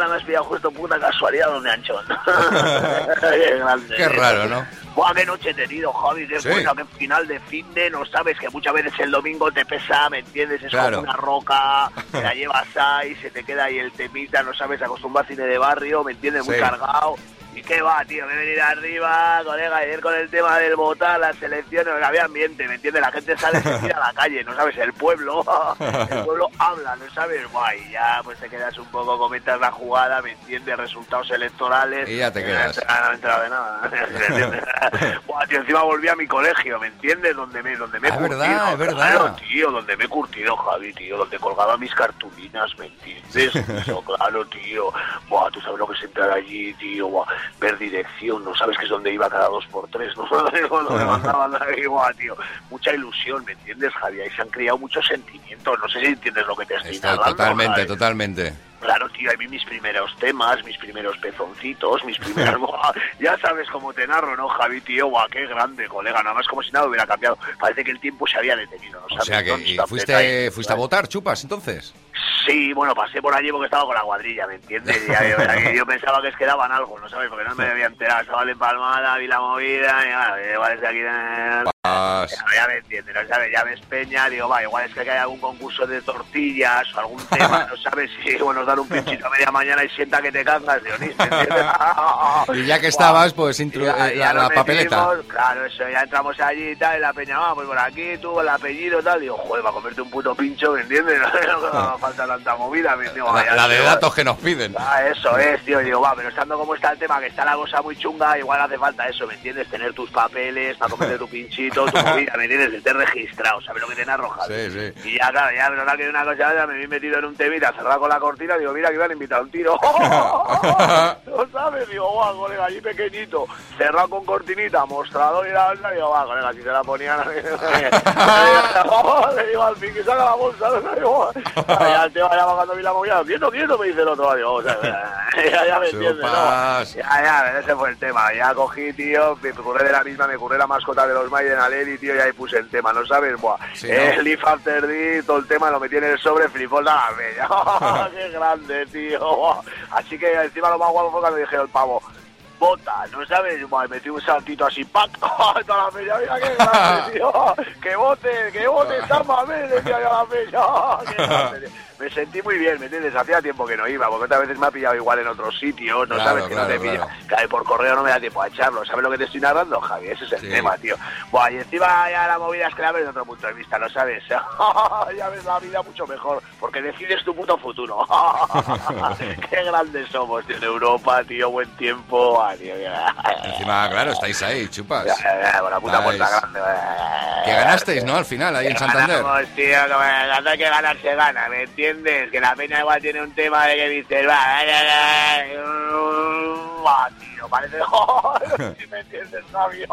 Ahora me has pillado justo puta casualidad donde anchón. *laughs* Qué grande. Qué raro, ¿no? Buah, qué noche he tenido, Javi, qué Sí. buena, qué final de fin de, no sabes que muchas veces el domingo te pesa, ¿me entiendes? Es Claro. como una roca, *laughs* te la llevas ahí, se te queda ahí el temita, no sabes, acostumbrar cine de barrio, ¿me entiendes? Muy Sí. cargado. ¿Y qué va, tío? Me he venido arriba, colega, ayer con el tema del votar, las elecciones, había ambiente, ¿me entiendes? La gente sale se tira a la calle, ¿no sabes? El pueblo, el pueblo habla, ¿no sabes? Guay, ya pues te quedas un poco, comentas la jugada, ¿me entiendes? Resultados electorales. Y ya te quedas. No he enterado de nada. *laughs* ¿me? Buah, tío, encima volví a mi colegio, ¿me entiendes? Donde me, donde me he Ah, es curtido. verdad, es verdad. Claro, tío, donde me he curtido, Javi, tío, donde colgaba mis cartulinas, ¿me entiendes? *laughs* Claro, tío. Buah, tú sabes lo que es entrar allí, tío, buah, ver dirección, no sabes que es donde iba cada dos por tres, no me mandaban ahí, buah, tío. Mucha ilusión, ¿me entiendes, Javi? Ahí se han criado muchos sentimientos, no sé si entiendes lo que te estoy Estoy narrando, totalmente, totalmente. Claro, tío, ahí vi mis primeros temas, mis primeros pezoncitos, mis primeras... *laughs* Ya sabes cómo te narro, ¿no, Javi, tío? Qué grande, colega. Nada más como si nada hubiera cambiado. Parece que el tiempo se había detenido, ¿no O sea que y fuiste, fuiste a votar, chupas, entonces. Sí, bueno, pasé por allí porque estaba con la cuadrilla, ¿me entiendes? Ya- yo, yo pensaba que quedaban algo, ¿no sabes? Porque no me *laughs* había enterado. Estaba en Palmada, vi la movida, y bueno, igual es de aquí... Ya, ya me entiendes, ¿no sabes? Ya ves Peña, digo, va, igual es que hay algún concurso de tortillas o algún tema, *laughs* ¿no sabes? Si, bueno, nos dan un pinchito a media mañana y sienta que te ¿me entiendes? *laughs* Y ya que estabas, pues intru- Ya- eh, ya la, papeleta. metimos, Claro, eso, ya entramos allí y tal, y la peña, va, pues por aquí, tú, el apellido y tal. Digo, joder, para comerte un puto pincho, ¿me entiendes? *laughs* No, falta tanta movida, ¿me entiendes? La, la de tío, datos que nos piden. Ah, eso es, tío. Digo, va, pero estando como está el tema, que está la cosa muy chunga, igual hace falta eso, ¿me entiendes? Tener tus papeles para comerte tu pinchito, tu movida, ¿me entiendes? Estar registrado, ¿sabes lo que te narroja? Sí, sí. Y ya, claro, ya, pero que una cosa, ya me vi metido en un temita, cerrado con la cortina, digo, mira que me han invitado un tiro. *laughs* ¿No sabes? Digo, guau, colega, allí pequeñito, cerrado con cortinita, mostrador y la bolsa, digo, va, colega, si se la ponían... *laughs* Le digo al fin que saca la bolsa. Digo, ya el tío ya va cuando vi la movida, quieto, quieto, me dice el otro, digo, o sea, *laughs* ya, ya me entiendes, ¿no? Ya, ya, ese fue el tema. Ya cogí, tío, me curré de la misma, me curré la mascota de los Maiden Aleri, tío, y ahí puse el tema, ¿no sabes? Buah, Sí, ¿no? el Leaf After Day, todo el tema lo metí en el sobre, flipó la bella. *laughs* *laughs* ¡Qué grande, tío! Buah. Así que encima lo más guapo fue cuando dije el pavo, bota, ¿no sabes? Buah, metí un saltito así, ¡pac! *laughs* Toda la mira qué grande, tío. Que bote, que bote, está mame, decía yo a la peña. Qué grande, tío. Me sentí muy bien, ¿me entiendes? Hacía tiempo que no iba, porque otras veces me ha pillado igual en otros sitios, ¿no Claro, sabes? Que no te claro, pilla. claro. Y por correo no me da tiempo a echarlo. ¿Sabes lo que te estoy narrando, Javi? Ese es el tema, tío. Buah, y encima ya la movida es que la ves desde otro punto de vista, ¿no sabes? *laughs* ya ves la vida mucho mejor, porque decides tu puto futuro. *laughs* Qué grandes somos, tío, en Europa, tío, buen tiempo. Ah, tío. Encima, claro, estáis ahí, chupas. Con la puta puerta grande. Que ganasteis, ¿no? Al final, ahí en Santander. Ganamos, tío, que que ganar se gana, ¿me entiendes? Que la peña igual tiene un tema de que dices, va, va, tío, parece, *laughs* si me entiendes, Javi,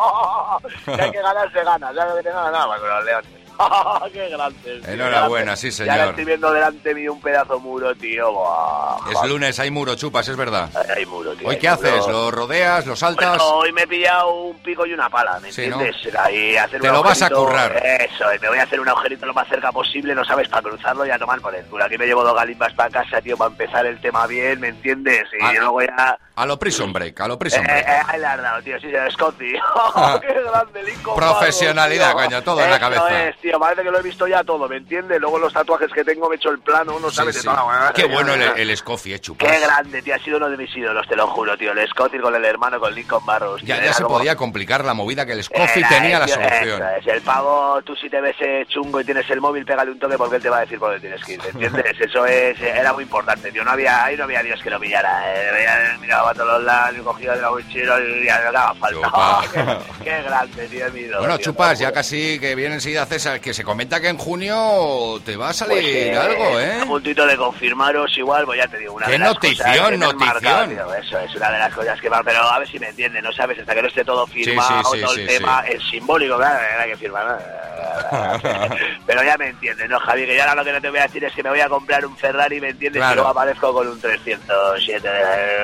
que *laughs* hay que ganar se gana, ¿sabes lo que te gana? Nada con los leones. *laughs* ¡Qué grande! tío, Enhorabuena, sí, señor. estoy viendo delante mío un pedazo muro, tío. Buah, Es lunes, hay muro, chupas, es verdad. Hay muro, tío. ¿Hoy hay qué muro. haces? ¿Lo rodeas? ¿Lo saltas? Bueno, hoy me he pillado un pico y una pala, ¿me Sí, ¿no? entiendes? Ahí hacer Te un lo vas a currar. Eso, y me voy a hacer un agujerito lo más cerca posible, no sabes, para cruzarlo y a tomar por el culo. Aquí me llevo dos galimbas para casa, tío, para empezar el tema bien, ¿me entiendes? Y Ah, luego ya... A lo prison break, a lo prison Eh, break. eh, ahí le has dado, tío, sí, señor Scotty. *laughs* ¡Qué grande, Lincoln Profesionalidad, coño, todo en la cabeza. es, tío, parece que lo he visto ya todo, ¿me entiendes? Luego los tatuajes que tengo me he hecho el plano, no Sí, sabes sí. de toda Qué bueno el, el Scoffy, eh, chupas. Qué grande, tío, ha sido uno de mis ídolos, te lo juro, tío. El Scotty con el hermano, con Lincoln Barros. Ya, tío, ya era se como- podía complicar la movida que el Era, tenía la tío, solución. eso es. El pavo, tú si te ves eh, chungo y tienes el móvil, pégale un toque porque él te va a decir por dónde tienes que ir, ¿me ¿entiendes? *laughs* Eso es, eh, era muy importante, tío. No había, ahí no había Dios que lo pillara. Eh. Miraba a todos lados, cogía de la mochila y ya daba falta. qué, qué, grande, tío mío. Bueno, tío, chupas, ya casi que viene enseguida César, que se comenta que en junio te va a pues salir pues algo, ¿eh? A puntito de confirmaros igual, pues ya te digo, una ¿Qué de las notición, cosas que notición. Marcado, tío, eso es una de las cosas que va, pero a ver si me entiendes, no sabes, hasta que no esté todo firmado, sí, sí, sí, todo el tema, es simbólico, claro, era que firmar. *laughs* pero ya me entiendes, ¿no, Javi? Que yo ahora lo que no te voy a decir es que me voy a comprar un Ferrari, ¿me entiendes? Claro. Y luego aparezco con un 307,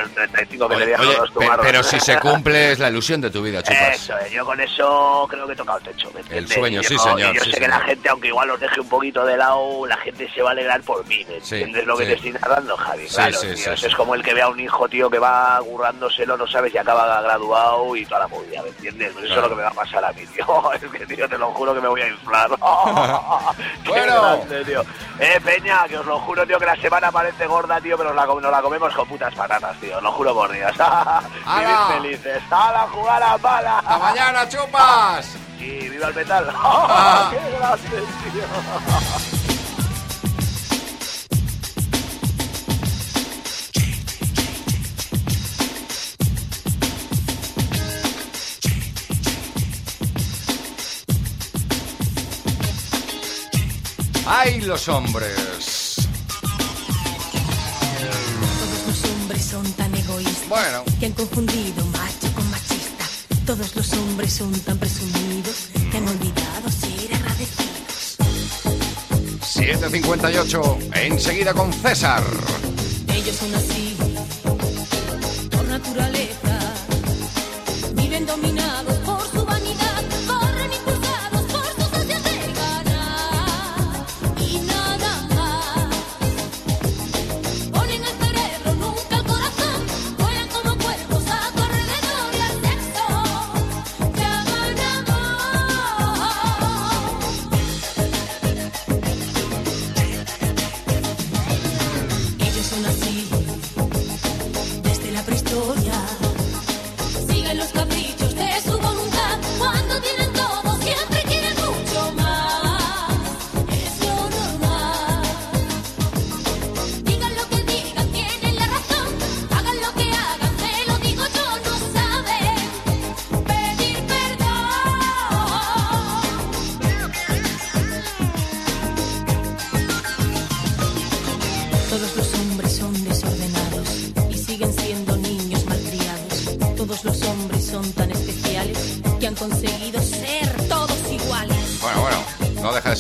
un 33 que oye, le dejan oye, los tomaros. Pero si se cumple es la ilusión de tu vida, *laughs* chupas. Eso es, yo con eso creo que he tocado el techo. ¿me el sueño, yo, sí, señor. Yo sé que la gente, aunque igual los deje un poquito de lado, la gente se va a alegrar por mí. ¿me ¿Entiendes lo que te estoy narrando, Javi? claro, tío, Es como el que ve a un hijo, tío, que va currándoselo, no sabes, y acaba graduado y toda la movida, ¿me entiendes? Pues. Eso es lo que me va a pasar a mí, *laughs* tío. Es que, tío, te lo juro que me voy a inflar. *laughs* Qué bueno. Grande, tío. Eh, Peña, que os lo juro, tío, que la semana parece gorda, tío, pero nos la, nos la comemos con putas patatas, tío. Lo juro por *laughs* ¡Hala! Vivir felices. ¡Hala, jugar a bala! ¡Hasta mañana, chupas! *laughs* Y viva el metal. *laughs* Ah. ¡Qué grande, tío! ¡Ay, los hombres! Todos los hombres son tan Bueno. que han confundido macho con machista. Todos los hombres son tan presumidos que han olvidado ser agradecidos. 7.58, enseguida con César. Ellos son así,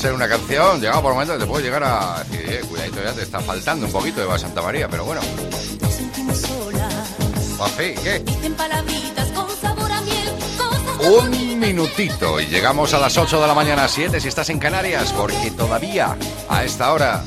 ser una canción. Llegado por momentos te puede llegar a decir, eh, cuidadito, ya te está faltando un poquito de Santa María, pero bueno. Pues ¿qué? Un minutito y llegamos a las 8 de la mañana, 7 si estás en Canarias, porque todavía a esta hora.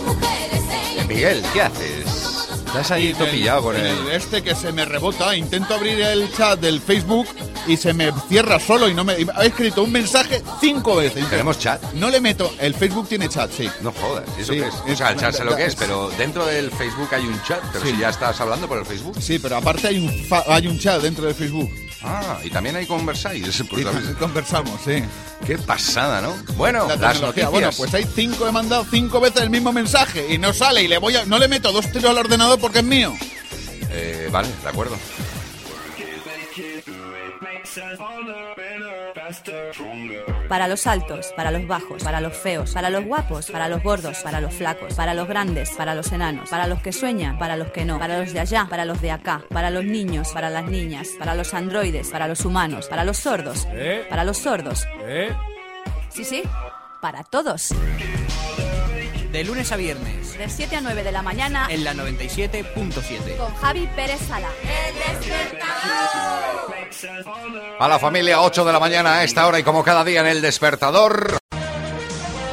*laughs* Miguel, ¿qué haces? Estás ahí todo pillado con el. este que se me rebota, intento abrir el chat del Facebook y se me cierra solo y no me... He escrito un mensaje cinco veces. ¿Tenemos chat? No le meto... El Facebook tiene chat, sí. No jodas, ¿y ¿eso Sí, qué es? O sea, el chat sé lo que es, pero dentro del Facebook hay un chat, pero Sí. si ya estás hablando por el Facebook. Sí, pero aparte hay un, fa- hay un chat dentro del Facebook. Ah, y también hay conversáis. Pues, Y conversamos, sí. Qué pasada, ¿no? Bueno, La las noticias. Bueno, pues hay cinco, he mandado cinco veces el mismo mensaje y no sale y le voy a... No le meto dos tiros al ordenador porque es mío. Eh, vale, de acuerdo. Para los altos, para los bajos, para los feos, para los guapos, para los gordos, para los flacos, para los grandes, para los enanos, para los que sueñan, para los que no, para los de allá, para los de acá, para los niños, para las niñas, para los androides, para los humanos, para los sordos, ¿Eh? para los sordos. ¿Eh? Sí, sí, para todos. De lunes a viernes, De 7 a 9 de la mañana en la 97.7. con Javi Pérez Sala. A la familia, 8 de la mañana a esta hora y como cada día en el despertador.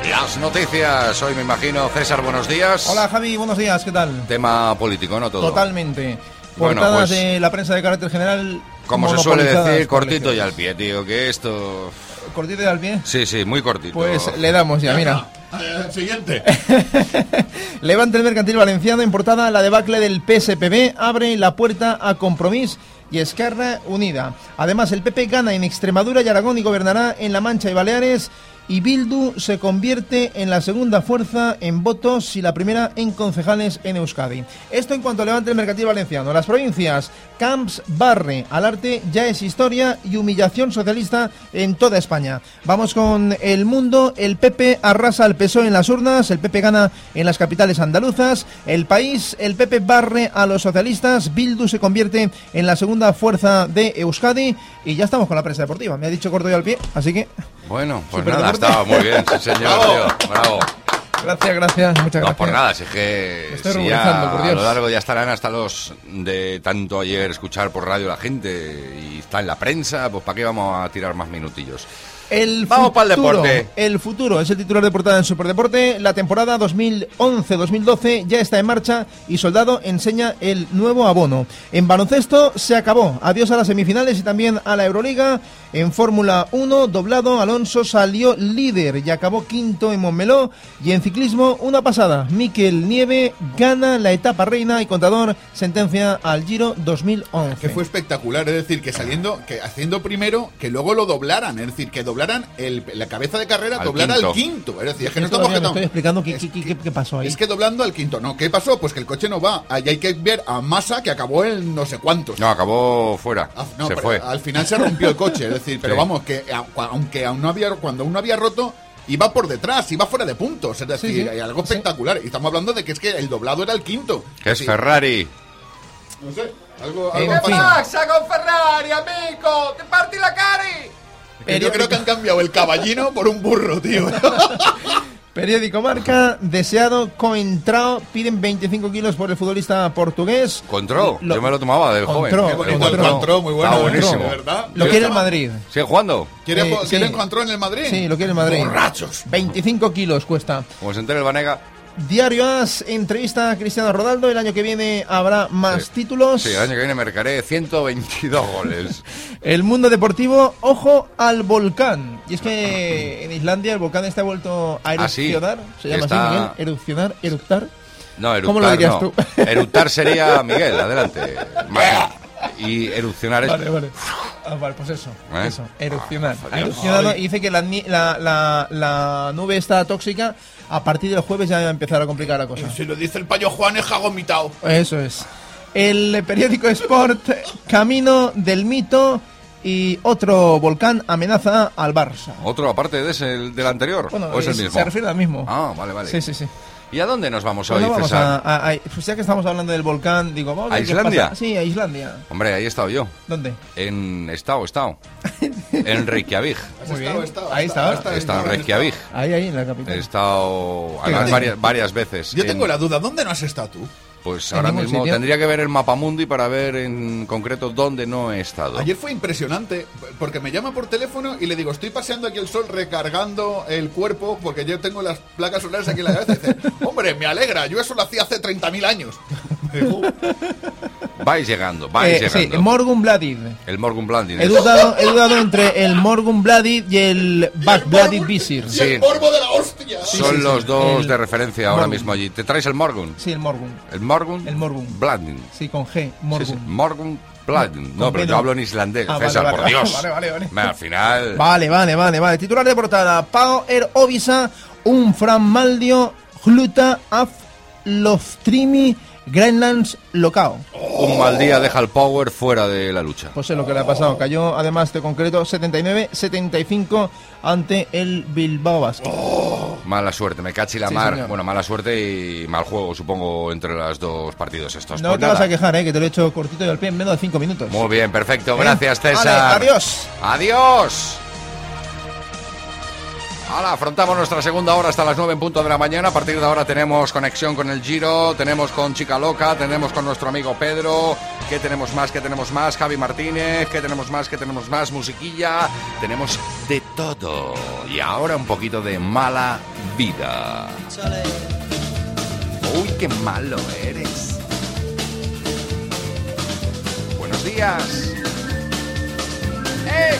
Las noticias. Hoy me imagino, César, buenos días. Hola Javi, buenos días, ¿qué tal? Tema político, ¿no? Todo. Totalmente. Bueno, Portadas pues- de la prensa de carácter general. Como se suele decir, cortito y al pie, tío, que esto... Cortito y al pie. Sí, sí, muy cortito. Pues le damos ya, mira. Siguiente. *laughs* Levante el mercantil valenciano en portada la debacle del PSPB abre la puerta a Compromís y Esquerra Unida. Además, el PP gana en Extremadura y Aragón y gobernará en La Mancha y Baleares. Y Bildu se convierte en la segunda fuerza en votos y la primera en concejales en Euskadi. Esto en cuanto levante el mercantil valenciano. Las provincias Camps, Barre, Alarte ya es historia y humillación socialista en toda España. Vamos con el mundo. El PP arrasa al PSOE en las urnas. El PP gana en las capitales andaluzas. El país, el PP barre a los socialistas. Bildu se convierte en la segunda fuerza de Euskadi. Y ya estamos con la prensa deportiva. Me ha dicho corto y al pie, así que Bueno, pues nada, estaba muy bien, sí señor, tío. Bravo. gracias, gracias, muchas No, gracias. por nada, si es que estoy si ruborizando, por a Dios. lo largo ya estarán hasta los de tanto ayer escuchar por radio la gente y está en la prensa, pues para qué vamos a tirar más minutillos. El Vamos pa'l futuro, deporte. El futuro es el titular de portada en Superdeporte. La temporada 2011-2012 ya está en marcha y Soldado enseña el nuevo abono. En baloncesto se acabó. Adiós a las semifinales y también a la Euroliga. En Fórmula 1, doblado, Alonso salió líder y acabó quinto en Montmeló. Y en ciclismo, una pasada. Miquel Nieve gana la etapa reina y contador sentencia al Giro 2011. Que fue espectacular, es decir, que saliendo, que haciendo primero, que luego lo doblaran, es decir, que doblaran el, la cabeza de carrera, Al doblara quinto. al quinto. Es decir, es que no estamos quedando- estoy explicando qué, qué- qué- qué pasó ahí. Es que doblando al quinto, ¿no? ¿Qué pasó? Pues que el coche no va. Ahí hay que ver a Massa que acabó en no sé cuántos. No, acabó fuera. Ah, no, se fue. Al final se rompió el coche, es decir, pero Sí. vamos, que aunque aún no había, cuando aún no había roto, iba por detrás, iba fuera de puntos, es decir, sí. hay algo espectacular. Y estamos hablando de que es que el doblado era el quinto. Que es Sí. Ferrari. No sé, algo, algo fin. pasa. con Ferrari, amico! ¡Te partí la cari! Que Yo creo que han cambiado el caballino por un burro, tío. *laughs* Periódico Marca, deseado Coentrao, piden 25 kilos por el futbolista portugués. Contró. Lo- Yo me lo tomaba del joven. Contró, muy bueno, Está ¿eh? buenísimo. Verdad. Lo quiere el Madrid. ¿Sigue jugando? ¿Quiere, Eh, quiere sí. encontró en el Madrid? Sí, lo quiere el Madrid. Borrachos. 25 kilos cuesta. Como se entere el Vanega. Diario As, entrevista a Cristiano Ronaldo. El año que viene habrá más Sí. títulos. Sí, el año que viene marcaré 122 *laughs* goles. El mundo deportivo, ojo al volcán. Y es que en Islandia el volcán está vuelto a Ah, sí. erupcionar. Se llama Está- así, Miguel. Erupcionar, eruptar. No, eruptar ¿Cómo lo dirías no. tú? *laughs* Eructar sería Miguel, adelante. *laughs* Y erupcionar es... Vale, vale. Ah, vale, pues eso. ¿Eh? Eso, erupcionar. Ah, ha erupcionado y dice que la, la, la, la nube está tóxica. A partir del jueves ya va a empezar a complicar la cosa. Si lo dice el payo Juan, es jagomitao. Eso es. El periódico Sport, Camino del Mito y otro volcán amenaza al Barça. ¿Otro aparte de ese, el del anterior? Bueno, ¿O es el mismo? se refiere al mismo. Ah, vale, vale. Sí, sí, sí. ¿Y a dónde nos vamos hoy, Bueno, vamos César? a, a- a- pues ya que estamos hablando del volcán, digo, vamos a, ¿A Islandia? pasa. Sí, a Islandia. Hombre, ahí he estado yo. ¿Dónde? En Estado, Estado. *laughs* en Reykjavik. Muy bien. estado, Ahí estado, está. He estado en Reykjavik. Ahí, ahí, en la capital. He estado varias, varias veces. Yo En- tengo la duda, ¿dónde no has estado tú? Pues en ahora mismo sitio. tendría que ver el mapamundi para ver en concreto dónde no he estado. Ayer fue impresionante, porque me llama por teléfono y le digo, estoy paseando aquí el sol recargando el cuerpo porque yo tengo las placas solares aquí en la cabeza. Y dice, *laughs* hombre, me alegra, yo eso lo hacía hace 30.000 años. Digo, Vais llegando, vais Eh, sí, llegando. Morgun Bladid. el Morgan Blanding. He dudado, he dudado entre el Morgun Bladid y el Back Bladid Visir. y Sí. el morbo de la hostia. Sí, Son sí, sí. los dos El de referencia ahora Morgan. mismo allí. ¿Te traes el Morgan? Sí, el Morgun. ¿El Morgan? El Morgan. Blanding. Sí, con G, Sí, sí. Morgun. Morgan Blanding. No, pero yo no. hablo en islandés, Ah, César, vale, por vale, Dios. *laughs* vale, vale, vale. Al final... Vale, vale, vale, vale. Titular de portada. Pao er ovisa un framaldio gluta af loftrimi Greenlands locao. Un mal día deja el Power fuera de la lucha. Pues es lo que le ha pasado. Cayó además de concreto 79-75 ante el Bilbao Basket. Mala suerte, me cachi la Sí, mar. señor. Bueno, mala suerte y mal juego, supongo, entre los dos partidos estos. no Pues te nada. vas a quejar, eh, que te lo he hecho cortito y al pie en menos de 5 minutos. Muy bien, perfecto. ¿Eh? Gracias, Vale, César. adiós. Adiós. Ahora afrontamos nuestra segunda hora hasta las 9 en punto de la mañana. A partir de ahora tenemos conexión con el Giro, tenemos con Chica Loca, tenemos con nuestro amigo Pedro. ¿Qué tenemos más? ¿Qué tenemos más? Javi Martínez. ¿Qué tenemos más? ¿Qué tenemos más? Musiquilla. Tenemos de todo. Y ahora un poquito de mala vida. Uy, qué malo eres. Buenos días. ¡Eh!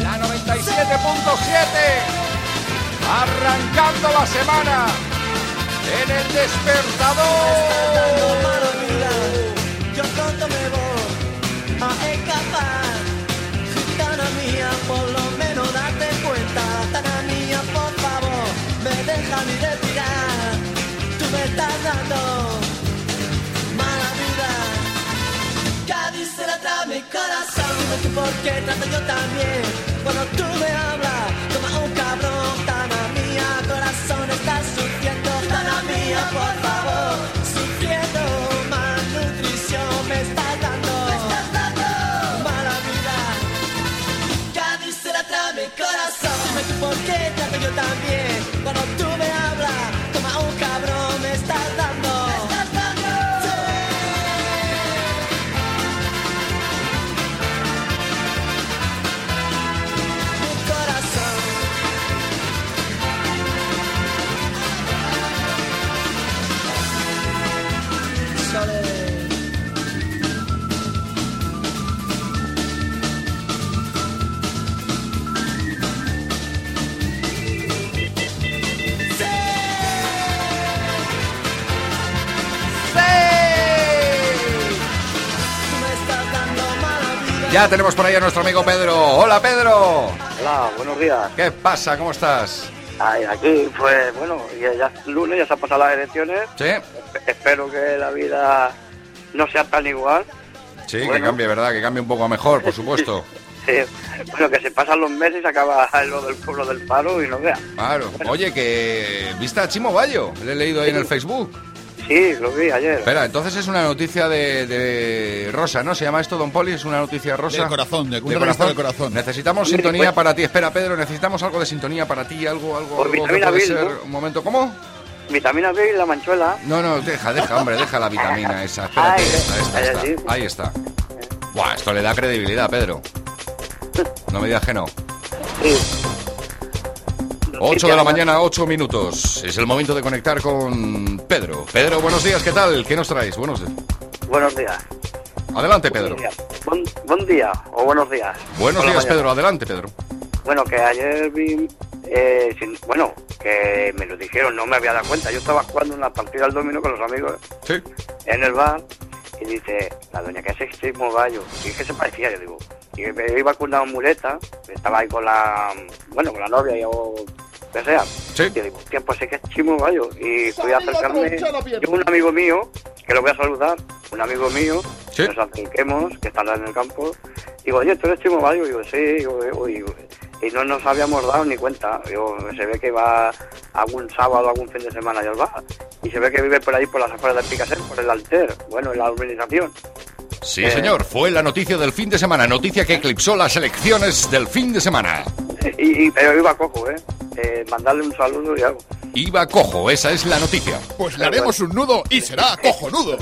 La 97.7. Arrancando la semana en el despertador. Yo pronto me voy a escapar. Gitana mía, por lo menos date cuenta. Gitana mía, por favor, me deja mi respirar. Tú me estás dando mala vida. Cádiz se la trae mi corazón. No sé por trato yo también. Cuando tú me hablas, corazón. Dime tú por qué trato yo también. Cuando tú Ya tenemos por ahí a nuestro amigo Pedro. Hola, Pedro. Hola, buenos días. ¿Qué pasa? ¿Cómo estás? Ay, aquí, pues bueno, ya, ya es lunes, ya se han pasado las elecciones. Sí, Espero que la vida no sea tan igual. sí, que cambie, ¿verdad? Que cambie un poco a mejor, por supuesto. *laughs* Sí, bueno, que se pasan los meses y se acaba *laughs* lo del pueblo del paro y no vea. Claro. Oye, que viste a Chimo Bayo. Le he leído ahí en el Facebook. Sí, lo vi ayer. Espera, entonces es una noticia de, de Rosa, ¿no? ¿Se llama esto, Don Poli? ¿Es una noticia rosa? Del corazón, de revista del corazón. Necesitamos sintonía pues- para ti. Espera, Pedro, necesitamos algo de sintonía para ti, algo, algo, Por algo que vitamina puede B, ser. ¿no? Un momento, ¿cómo? Vitamina B y la manchuela. No, no, deja, deja, hombre, deja la vitamina esa. Espérate, Ay, esta, esta, ay, esta. sí. Ahí está. Buah, esto le da credibilidad, Pedro. No me digas que no. Sí. 8 de la mañana, 8 minutos. Es el momento de conectar con Pedro. Pedro, buenos días, ¿qué tal? ¿Qué nos traes? Buenos días. Buenos días. Adelante, Pedro. Buen, buen día o buenos días. Buenos días, mañana. Pedro. Adelante, Pedro. Bueno, que ayer vi, eh, sin- bueno, que me lo dijeron, no me había dado cuenta. Yo estaba jugando una partida al dominó con los amigos Sí. en el bar y dice, la doña que hace extremo gallo. Y es que se parecía, yo digo. Y me iba con una muleta, estaba ahí con la, bueno, con la novia y sea. Sí. Y digo, hostia, pues es que es Chimo Gallo. Y fui a acercarme, y un amigo mío, que lo voy a saludar, un amigo mío, Sí. nos acerquemos, que está en el campo. Digo, oye, ¿tú eres Chimo Gallo? Digo, sí, digo, "Uy, digo, y no nos habíamos dado ni cuenta. Digo, se ve que va algún sábado, algún fin de semana y al bar. Y se ve que vive por ahí, por las afueras del Picaser, por el alter, bueno, en la urbanización. Sí, Eh. señor. Fue la noticia del fin de semana. Noticia que eclipsó las elecciones del fin de semana. Y, y- pero iba cojo, ¿eh? Eh, Mandarle un saludo y algo. Iba cojo, esa es la noticia. Pues le haremos un nudo y será cojonudo.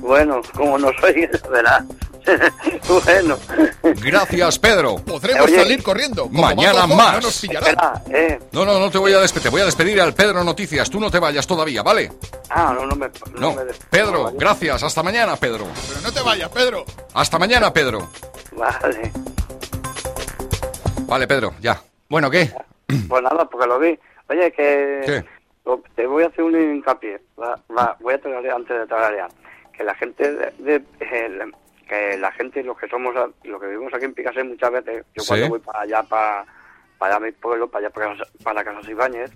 Bueno, como no soy, verás. *laughs* bueno. Gracias, Pedro. Podremos Oye. salir corriendo. Mañana más. No nos pillarán. Espera, eh. No, no, no te voy a despedir. Te voy a despedir al Pedro Noticias. Tú no te vayas todavía, ¿vale? Ah, no, no me... No. me- Pedro, gracias. Hasta mañana, Pedro. Pero no te vayas, Pedro. Hasta mañana, Pedro. Vale. Vale, Pedro, ya. Bueno, ¿qué? Pues nada, porque lo vi. Oye, que... ¿Qué? Te voy a hacer un hincapié. Va, va, voy a tararear antes de tararear. Que la gente de... de- eh, que la gente, los que somos, los que vivimos aquí en Picasso muchas veces, yo Sí. cuando voy para allá, para, para mi pueblo, para allá para, para Casas Ibáñez,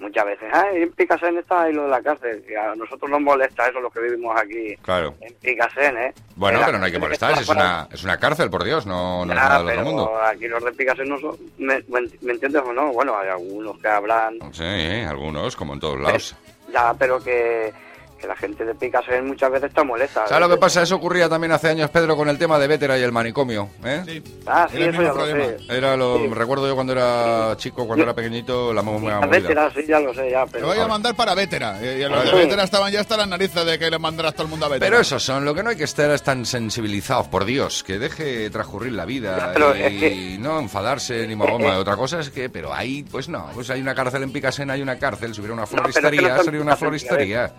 muchas veces, ay, en Picasen está ahí lo de la cárcel. Y a nosotros nos molesta eso, los que vivimos aquí Claro. en Picasen, ¿eh? Bueno, pero no hay que molestar. Es una, es una cárcel, por Dios. No, no es Ya, nada del pero otro mundo. aquí los de Picasso no son... ¿me, me- me entiendes o no? Bueno, hay algunos que hablan... Sí, algunos, como en todos lados. Ya, pero que, que la gente de Picasso muchas veces está molesta. ¿Sabes lo que pasa? Eso ocurría también hace años, Pedro, con el tema de Vétera y el manicomio. ¿eh? Ah, sí, Era el eso ya lo problema. sé. Era lo Sí. recuerdo yo cuando era chico, cuando era pequeñito, la muy A movida. veces sí, ya lo sé, ya, Te pero... voy a mandar para Vétera. Eh, Y a los de. Vétera estaban ya hasta las narices de que le mandaras todo el mundo a Vétera. Pero esos son, lo que no hay que estar es tan sensibilizados, por Dios, que deje transcurrir la vida pero y es que- no enfadarse ni mogoma. Otra cosa es que, pero ahí, pues no, pues hay una cárcel en Picasen, hay una cárcel, si hubiera una floristería, no sería una Picasen, floristería.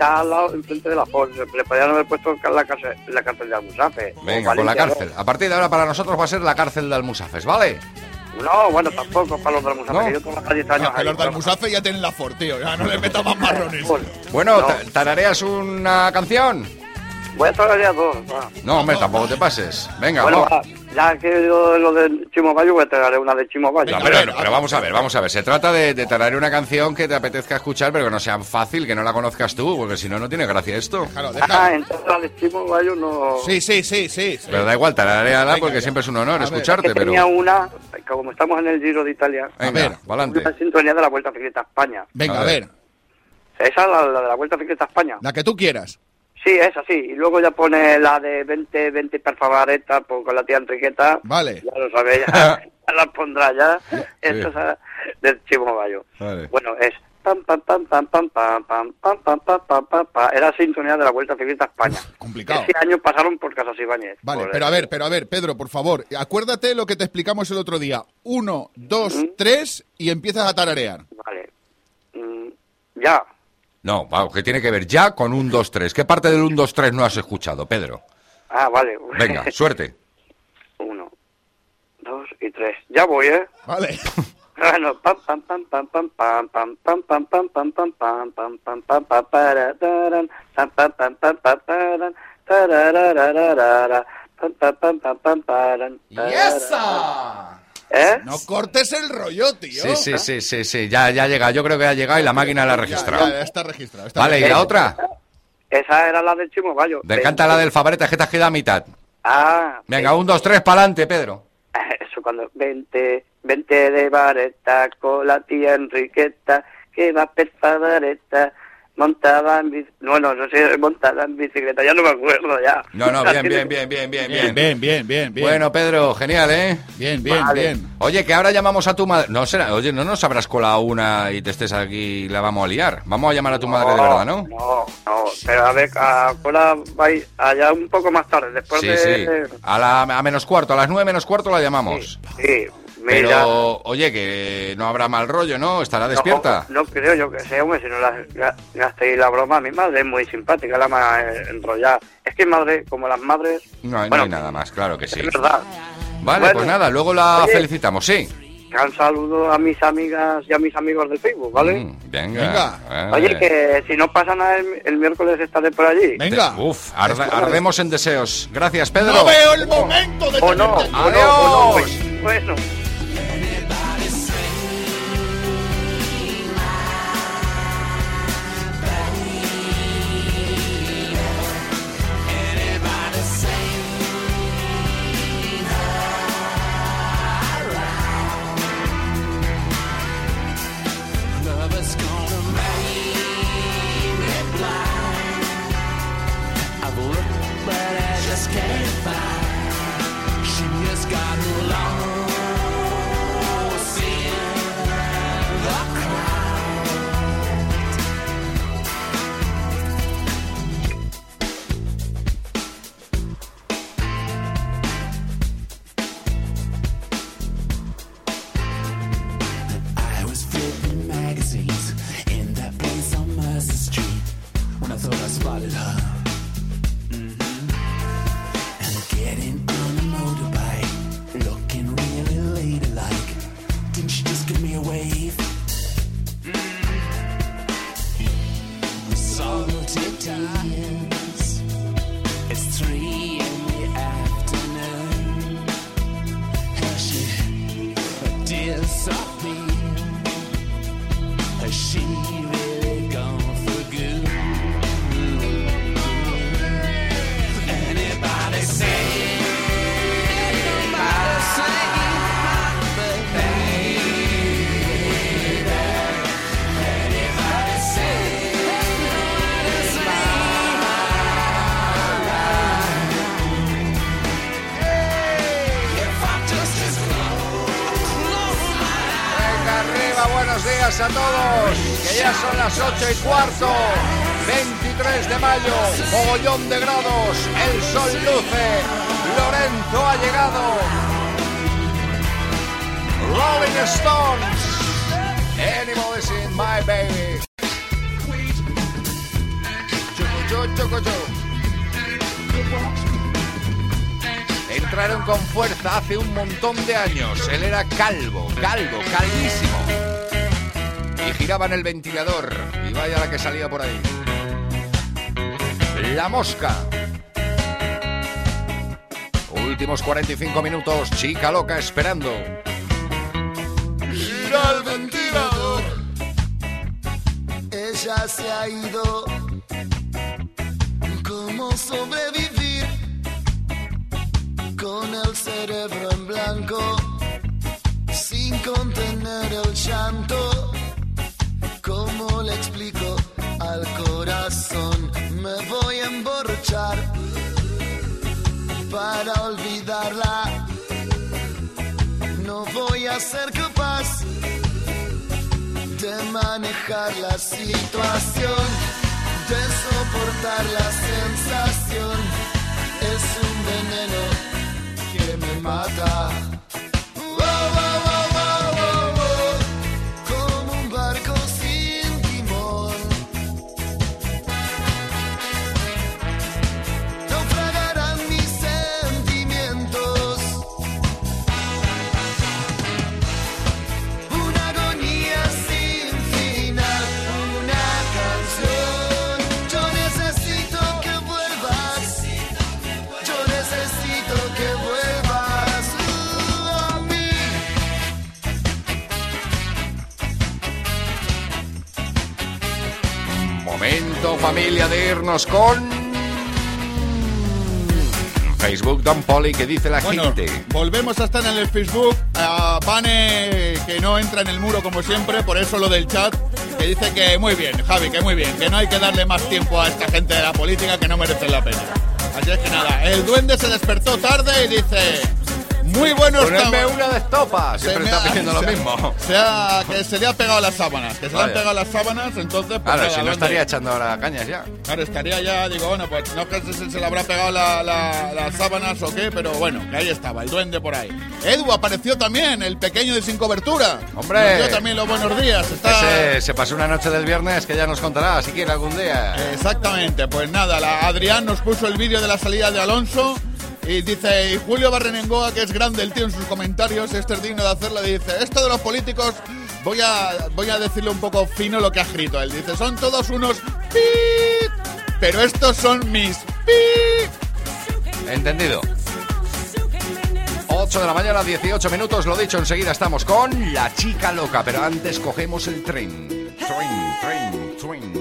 Está al lado, enfrente de la Ford. Le podrían haber puesto la cárcel, la cárcel de Almusafe. o Venga, con la cárcel. A partir de ahora para nosotros va a ser la cárcel de Almusafes, ¿vale? ¿no? No, bueno, tampoco para los de Almusafe, No. yo trabajo 10 años No, que ahí, los de pero- Almusafe ya tienen la Ford, tío. Ya no le metas más marrones. Bueno, No. ta- ¿tarareas una canción? Voy a traer dos, va. No, hombre, tampoco te pases. Venga, Bueno, va. ya que yo lo de Chimo Bayo, voy a traer una de Chimo Bayo. No, pero, pero vamos a ver, vamos a ver. Se trata de, de tararear una canción que te apetezca escuchar, pero que no sea fácil, que no la conozcas tú, porque si no, no tiene gracia esto. Ah, entonces la de Chimo Bayo no... Sí, sí, sí, sí. sí. Pero da igual, tarareala porque siempre es un honor escucharte, que pero... tenía una, como estamos en el Giro de Italia, Venga, pa'lante. una sintonía de la Vuelta Ciclista a España. Venga, a ver. Esa es la, la de la Vuelta Ciclista a España. La que tú quieras. Sí, esa sí. Y luego ya pone la de 20, 20 per favoreta pues, con la tía Enriqueta. Vale. Ya lo sabéis, ya, ya la pondrá ya. Esta es la del Chimo Bayo. Vale. Bueno, es pam pam pam pam pam pam pam pam pam pam pam pam pam. Era sintonía de la Vuelta Ciclista a España. Complicado. Este año pasaron por Casas Ibáñez. Vale, pero a ver, pero a ver, Pedro, por favor, acuérdate lo que te explicamos el otro día. Uno, dos, tres y empiezas a tararear. Vale. Mm, ya. No, vamos, que tiene que ver ya con un 2-3. ¿Qué parte del 1-2-3 no has escuchado, Pedro? Ah, vale. Venga, suerte. Uno, dos y tres. Ya voy, ¿eh? Vale. Bueno, pam pam pam pam pam pam pam pam pam pam pam pam pam pam pam pam pam para taran, pam pam pam pam pam paran, tarararararara, Pam, pam, pam, pam, pam, paran, ¡Y paran. esa! ¿Eh? No cortes el rollo, tío. Sí, sí, sí, sí, sí, ya, ya llega. Yo creo que ha llegado y la máquina la ha registrado. ya, está registrado. está Vale, ¿y la otra? Esa era la del Chimo Gallo. Me encanta la del Fabreta, que te has quedado a mitad. Ah, Venga, un, dos, tres, para adelante, Pedro. *laughs* eso cuando vente, vente de vareta con la tía Enriqueta, que va per Favareta, montada en bicicleta. Bueno, no sé, montada en bicicleta, ya no me acuerdo ya. No, no, bien, bien, bien, bien, bien, Bien, bien. bien, bien, bien, bien. Bueno, Pedro, genial, ¿eh? Bien, bien, Vale. bien. Oye, que ahora llamamos a tu madre. No será, oye, no nos habrás colado una y te estés aquí y la vamos a liar. Vamos a llamar a tu madre de verdad, ¿no? No, no, pero a ver, a Cola vais allá un poco más tarde, después Sí, de... sí. A, la, a menos cuarto, a las nueve menos cuarto la llamamos. Sí, mira. Pero, oye, que no habrá mal rollo, ¿no? ¿Estará despierta? No, no creo yo que sea, hombre, si no la ga- gastéis la broma. Mi madre es muy simpática, la más enrollada. Es que madre, como las madres, No, hay- Bueno, no hay nada más, claro que sí. es verdad. Vale, Bueno. pues nada, luego la Oye. felicitamos, sí. Un saludo a mis amigas y a mis amigos del Facebook, ¿vale? Mm, venga. Venga. Oye, que si no pasa nada el, el miércoles estaré por allí. Venga. Uf, arde- ardemos en deseos. Gracias, Pedro. No veo el momento de O no, tenerte- o no, o no, pues, bueno. 8 y cuarto. 23 de mayo, mogollón de grados, el sol luce, Lorenzo ha llegado. Rolling Stones, is in my baby. Choco, choco, choco. Entraron con fuerza hace un montón de años. Él era calvo, calvo, calvísimo. Y giraban el ventilador. Y vaya la que salía por ahí. La mosca. Últimos 45 minutos, chica loca esperando. Gira el ventilador. Ella se ha ido. La situación, de soportar irnos con... Facebook, Don Poli, que dice la Bueno, gente. volvemos a estar en el Facebook. A Vane, que no entra en el muro como siempre, por eso lo del chat, que dice que muy bien, Javi, que muy bien, que no hay que darle más tiempo a esta gente de la política que no merece la pena. Así es que nada, el duende se despertó tarde y dice... Muy buenos Ponedme una de estopa. Siempre está pidiendo lo mismo. Se ha- que se le ha pegado las sábanas, que se le han Vaya. pegado las sábanas, entonces... Pues Claro, nada, si no estaría echando ahora cañas ya. Claro, estaría ya, digo, bueno, pues no sé si se le habrá pegado la- la- las sábanas o qué, pero bueno, que ahí estaba, el duende por ahí. Edu apareció también, el pequeño de sin cobertura. ¡Hombre! Dio también los buenos días. Está... Ese se pasó una noche del viernes que ya nos contará si quiere algún día. Exactamente, pues nada, la Adrián nos puso el vídeo de la salida de Alonso y dice, y Julio Barrenengoa, que es grande el tío en sus comentarios, este es digno de hacerlo, dice, esto de los políticos, voy a, voy a decirle un poco fino lo que ha escrito él. Dice, son todos unos pip, pero estos son mis pip. Entendido. 8 de la mañana, 18 minutos, lo dicho, enseguida estamos con la chica loca, pero antes cogemos el tren, tren, tren,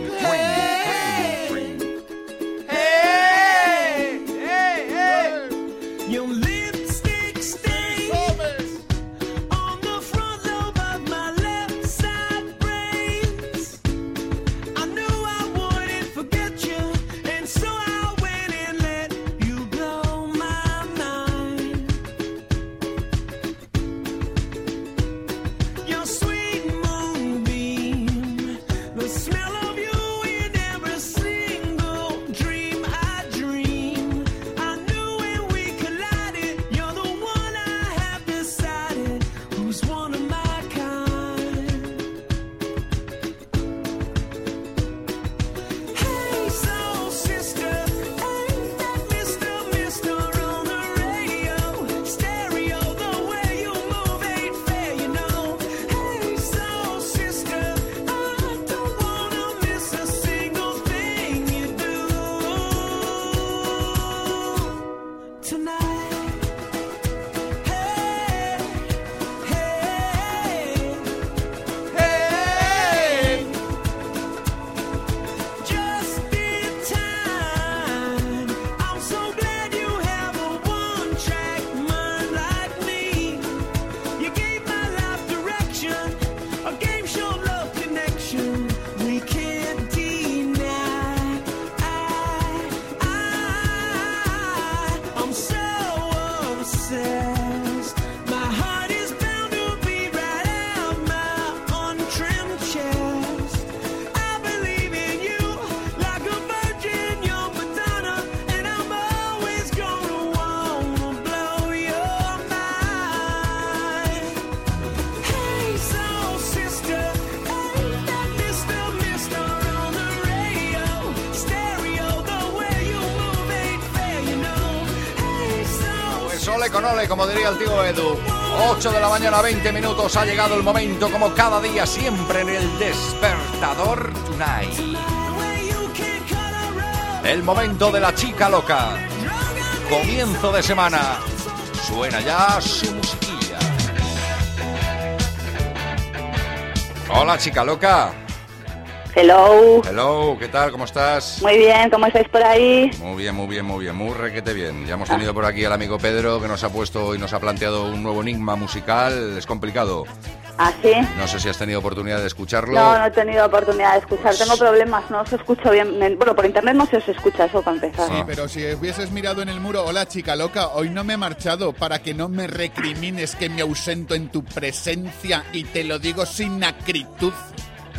8 de la mañana, 20 minutos, ha llegado el momento, como cada día, siempre en el despertador Tonight. El momento de la chica loca. Comienzo de semana. Suena ya su musiquilla. Hola, chica loca. Hello. Hello, ¿qué tal? ¿Cómo estás? Muy bien, ¿cómo estáis por ahí? Muy bien, muy bien, muy bien, muy requete bien. Ya hemos tenido por aquí al amigo Pedro que nos ha puesto y nos ha planteado un nuevo enigma musical. Es complicado. ¿Ah, sí? No sé si has tenido oportunidad de escucharlo. No, no he tenido oportunidad de escuchar. Tengo problemas, no os escucho bien. Me- Bueno, por internet no se os escucha eso para empezar. Sí, pero si hubieses mirado en el muro, hola chica loca, hoy no me he marchado para que no me recrimines que me ausento en tu presencia y te lo digo sin acritud.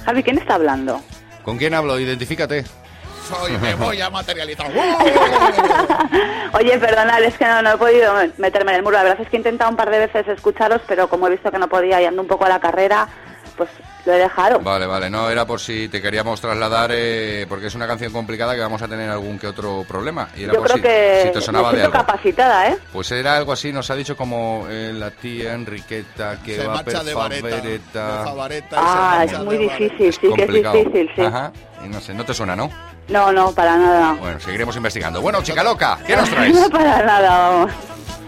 Javi, ¿quién está hablando? ¿Con quién hablo? Identifícate. Soy, me voy a materializar. *laughs* Oye, perdonad, es que no, no he podido meterme en el muro. La verdad es que he intentado un par de veces escucharos, pero como he visto que no podía y ando un poco a la carrera, pues lo he dejado. Vale, vale, no, era por si te queríamos trasladar, eh, porque es una canción complicada que vamos a tener algún que otro problema. Y era Yo por creo si, que si te sonaba me de algo. capacitada, ¿eh? Pues era algo así, nos ha dicho como eh, la tía Enriqueta que Se va marcha per de vareta, Ah, es muy difícil, sí que es difícil, sí. Ajá, y no sé, no te suena, ¿no? No, no, para nada. Bueno, seguiremos investigando. Bueno, chica loca, ¿qué nos *laughs* traes? No para nada, vamos.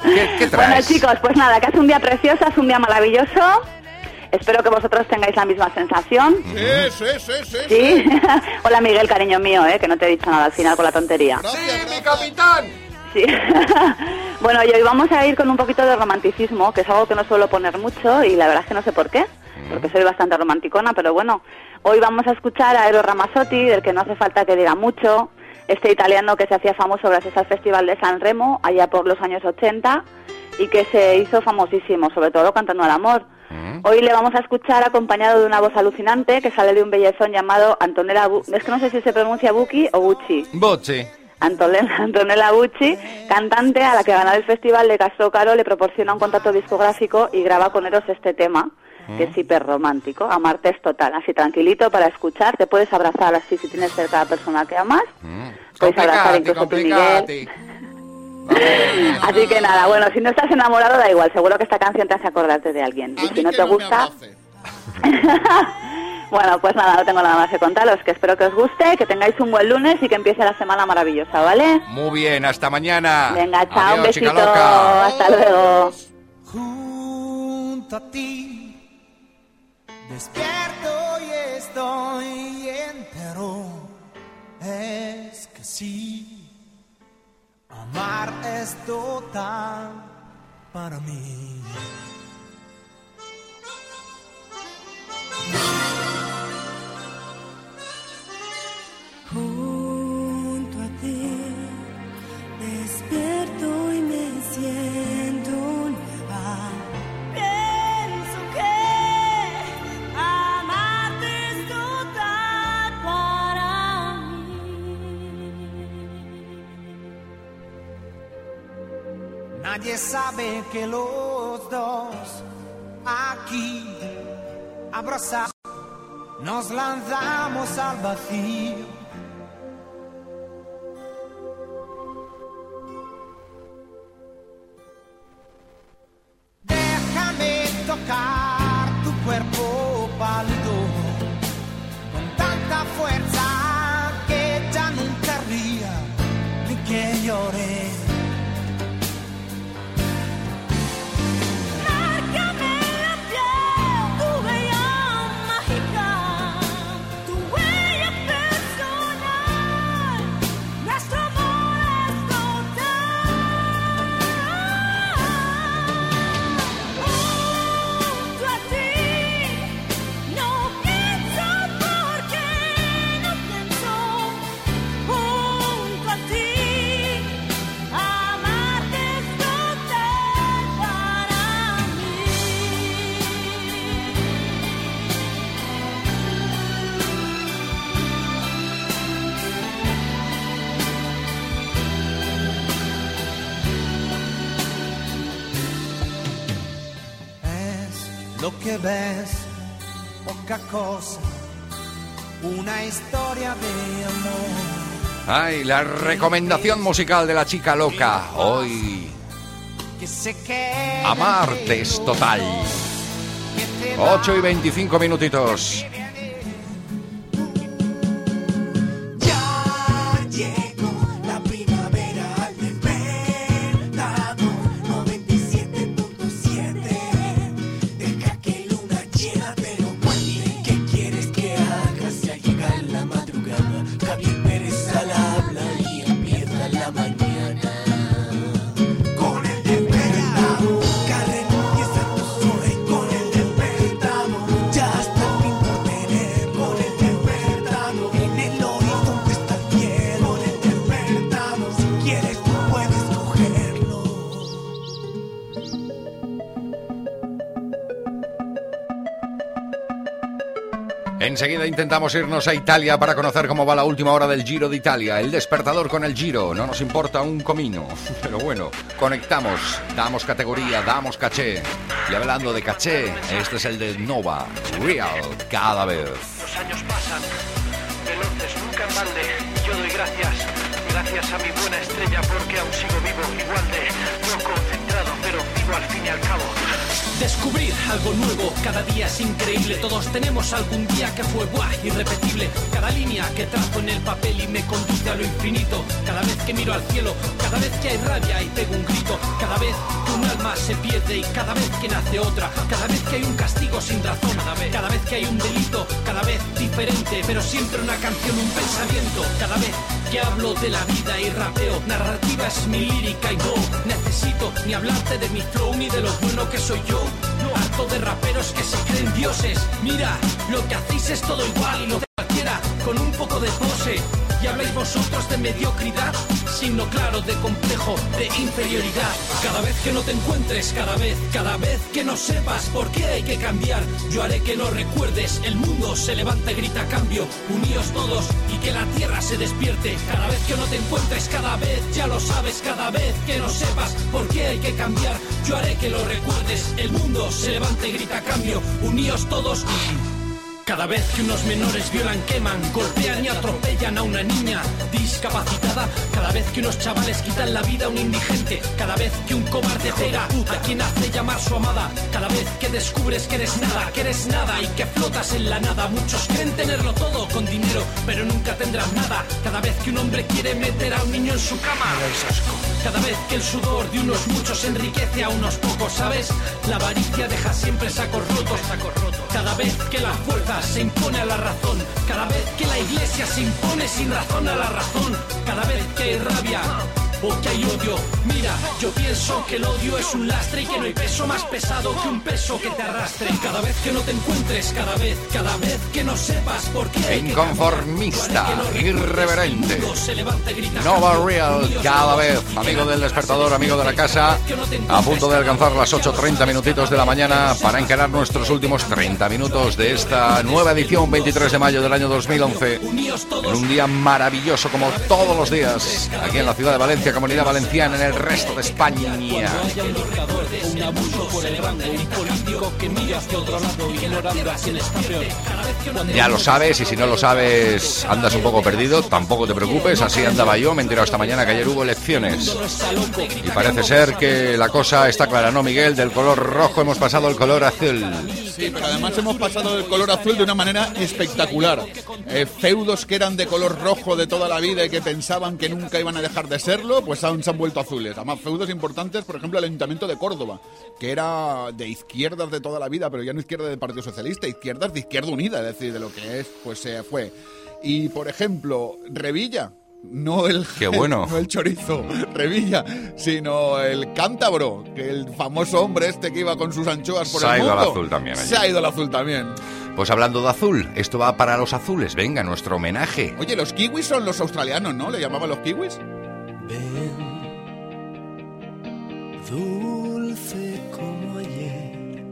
¿Qué, qué Bueno, traes? chicos, pues nada, que es un día precioso, es un día maravilloso. Espero que vosotros tengáis la misma sensación. Sí, sí, sí, sí. Sí. *laughs* Hola Miguel, cariño mío, ¿eh? que no te he dicho nada al final con la tontería. ¡Sí, mi capitán! Sí. *laughs* bueno, y hoy vamos a ir con un poquito de romanticismo, que es algo que no suelo poner mucho y la verdad es que no sé por qué, porque soy bastante romanticona, pero bueno, hoy vamos a escuchar a Eros Ramazzotti, del que no hace falta que diga mucho, este italiano que se hacía famoso gracias al Festival de San Remo allá por los años 80 y que se hizo famosísimo, sobre todo cantando al amor. Hoy le vamos a escuchar acompañado de una voz alucinante que sale de un bellezón llamado Antonella Bu es que no sé si se pronuncia Bucci o Bucci. Boche. *laughs* Antonella, Bucci, cantante a la que ganar el festival de Castro Caro le proporciona un contrato discográfico y graba con Eros este tema, que es hiper romántico. Amarte es total, así tranquilito para escuchar. Te puedes abrazar así si tienes cerca a la persona que amas. Puedes abrazar incluso tú, Miguel. *laughs* Así que nada, bueno, si no estás enamorado da igual, seguro que esta canción te hace acordarte de alguien. Y si no te gusta... *laughs* bueno, pues nada, no tengo nada más que contaros, que espero que os guste, que tengáis un buen lunes y que empiece la semana maravillosa, ¿vale? Muy bien, hasta mañana. Venga, chao, un Adiós, besito, hasta luego. junto a ti. Despierto y estoy entero. Es que sí, amar es total para mí. Nadie sabe que los dos aquí abrazados nos lanzamos al vacío. Déjame tocar tu cuerpo pálido lo que ves, poca cosa, una historia de amor. Ay, la recomendación musical de la chica loca. Hoy, Que se queda amarte es total. 8 y 25 minutitos. Enseguida intentamos irnos a Italia para conocer cómo va la última hora del Giro de Italia. El despertador con el Giro. No nos importa un comino. *laughs* Pero bueno, conectamos, damos categoría, damos caché. Y hablando de caché, este es el de Nova. Real, cada vez. Los años pasan, veloces, nunca en balde. Yo doy gracias, gracias a mi buena estrella porque aún sigo vivo, igual de no concentrado, pero vivo al fin y al cabo. Descubrir algo nuevo, cada día es increíble. Todos tenemos algún día que fue guay, irrepetible. Cada línea que trazo en el papel y me conduce a lo infinito. Cada vez que miro al cielo, cada vez que hay rabia y pego un grito. Cada vez que un alma se pierde y cada vez que nace otra. Cada vez que hay un castigo sin razón, cada vez, cada vez que hay un delito, cada vez diferente, pero siempre una canción, un pensamiento. Cada vez que hablo de la vida y rapeo, narrativa es mi lírica y no necesito ni hablarte de mi flow ni de lo bueno que soy yo. Harto de raperos que se creen dioses. Mira, lo que hacéis es todo igual y lo de cualquiera con un poco de pose. Y habláis vosotros de mediocridad, signo claro de complejo, de inferioridad. Cada vez que no te encuentres, cada vez, cada vez que no sepas por qué hay que cambiar, yo haré que lo recuerdes. El mundo se levanta y grita cambio, uníos todos y que la tierra se despierte. Cada vez que no te encuentres, cada vez, ya lo sabes, cada vez que no sepas por qué hay que cambiar, yo haré que lo recuerdes. El mundo se levanta y grita cambio, uníos todos. Cada vez que unos menores violan, queman, golpean y atropellan a una niña discapacitada, cada vez que unos chavales quitan la vida a un indigente, cada vez que un cobarde pega a quien hace llamar su amada, cada vez que descubres que eres nada, que eres nada y que flotas en la nada, muchos creen tenerlo todo con dinero, pero nunca tendrán nada, cada vez que un hombre quiere meter a un niño en su cama, cada vez que el sudor de unos muchos enriquece a unos pocos, ¿sabes? La avaricia deja siempre sacos rotos. Cada vez que la fuerza se impone a la razón, cada vez que la iglesia se impone sin razón a la razón, cada vez que hay rabia o que hay odio, mira, yo pienso que el odio es un lastre y que no hay peso más pesado que un peso que te arrastre. Cada vez que no te encuentres, cada vez, cada vez que no sepas por qué. Inconformista, irreverente. Y Nova. Real, cada vez, y amigo del despertador, amigo de la casa, a punto de alcanzar las 8.30 minutitos de la mañana para encarar nuestros últimos 30 minutos de esta nueva edición, 23 de mayo del año 2011. En un día maravilloso como todos los días, aquí en la ciudad de Valencia, Comunidad Valenciana, en el resto de España. haya un dictador, un abuso por el rango, un político que mira hacia otro lado, ignorando a quien está peor. Ya lo sabes y si no lo sabes andas un poco perdido, tampoco te preocupes, así andaba yo, me he enterado esta mañana que ayer hubo elecciones. Y parece ser que la cosa está clara, ¿no, Miguel? Del color rojo hemos pasado al color azul. Sí, pero además hemos pasado del color azul de una manera espectacular. Eh, feudos que eran de color rojo de toda la vida y que pensaban que nunca iban a dejar de serlo, pues aún se han vuelto azules. Además, feudos importantes, por ejemplo, el Ayuntamiento de Córdoba, que era de izquierdas de toda la vida, pero ya no izquierda del Partido Socialista, izquierdas de Izquierda Unida, es decir, de lo que es, pues se fue. Y, por ejemplo, Revilla, no el, Qué *laughs* bueno. no el chorizo, Revilla, sino el cántabro, que el famoso hombre este que iba con sus anchoas por Se el ha ido al azul también allí. Se ha ido al azul también. Pues hablando de azul, esto va para los azules. Venga, nuestro homenaje. Oye, los kiwis son los australianos, ¿no? ¿Le llamaban los kiwis? Dulce como ayer,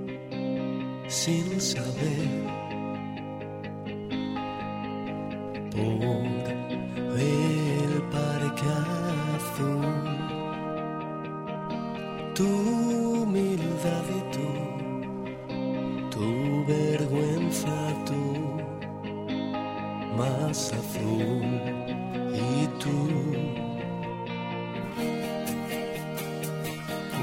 sin saber por el parque azul. Tu humildad y tu vergüenza tú, más azul y tú.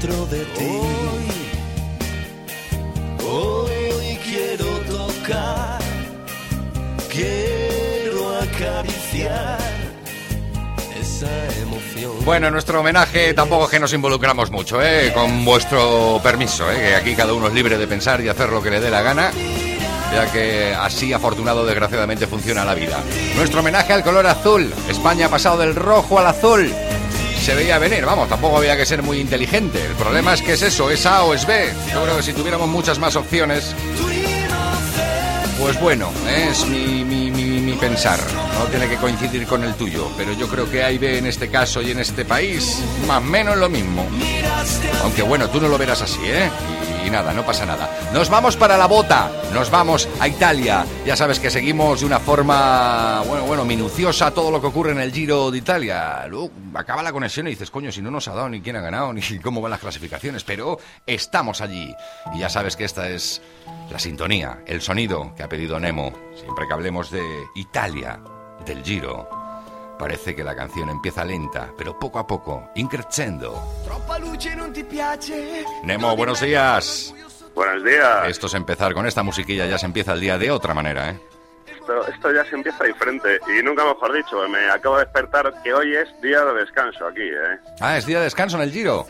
dentro de ti. Hoy, quiero tocar. Quiero acariciar. Bueno, en nuestro homenaje tampoco es que nos involucramos mucho, ¿eh? Con vuestro permiso, ¿eh? Que aquí cada uno es libre de pensar y hacer lo que le dé la gana. Ya que así afortunado desgraciadamente funciona la vida. Nuestro homenaje al color azul. España ha pasado del rojo al azul. Se veía venir, vamos, tampoco había que ser muy inteligente. El problema es que es eso, es A o es B. Yo creo que si tuviéramos muchas más opciones, pues bueno, es mi, mi- mi- mi pensar. No tiene que coincidir con el tuyo. Pero yo creo que A y B en este caso y en este país, más o menos lo mismo. Aunque bueno, tú no lo verás así, ¿eh? Nada, no pasa nada. Nos vamos para la bota, nos vamos a Italia. Ya sabes que seguimos de una forma, bueno, bueno, minuciosa todo lo que ocurre en el Giro de Italia. Luego acaba la conexión y dices, coño, si no nos ha dado ni quién ha ganado, *laughs* ni cómo van las clasificaciones, pero estamos allí. Y ya sabes que esta es la sintonía, el sonido que ha pedido Nemo. Siempre que hablemos de Italia, del Giro. Parece que la canción empieza lenta, pero poco a poco, increciendo. Troppa luce non ti piace? Nemo, buenos días. Buenos días. Esto es empezar con esta musiquilla, ya se empieza el día de otra manera, ¿eh? Esto, esto ya se empieza diferente. Y nunca mejor dicho, me acabo de despertar que hoy es día de descanso aquí, ¿eh? Ah, es día de descanso en el Giro.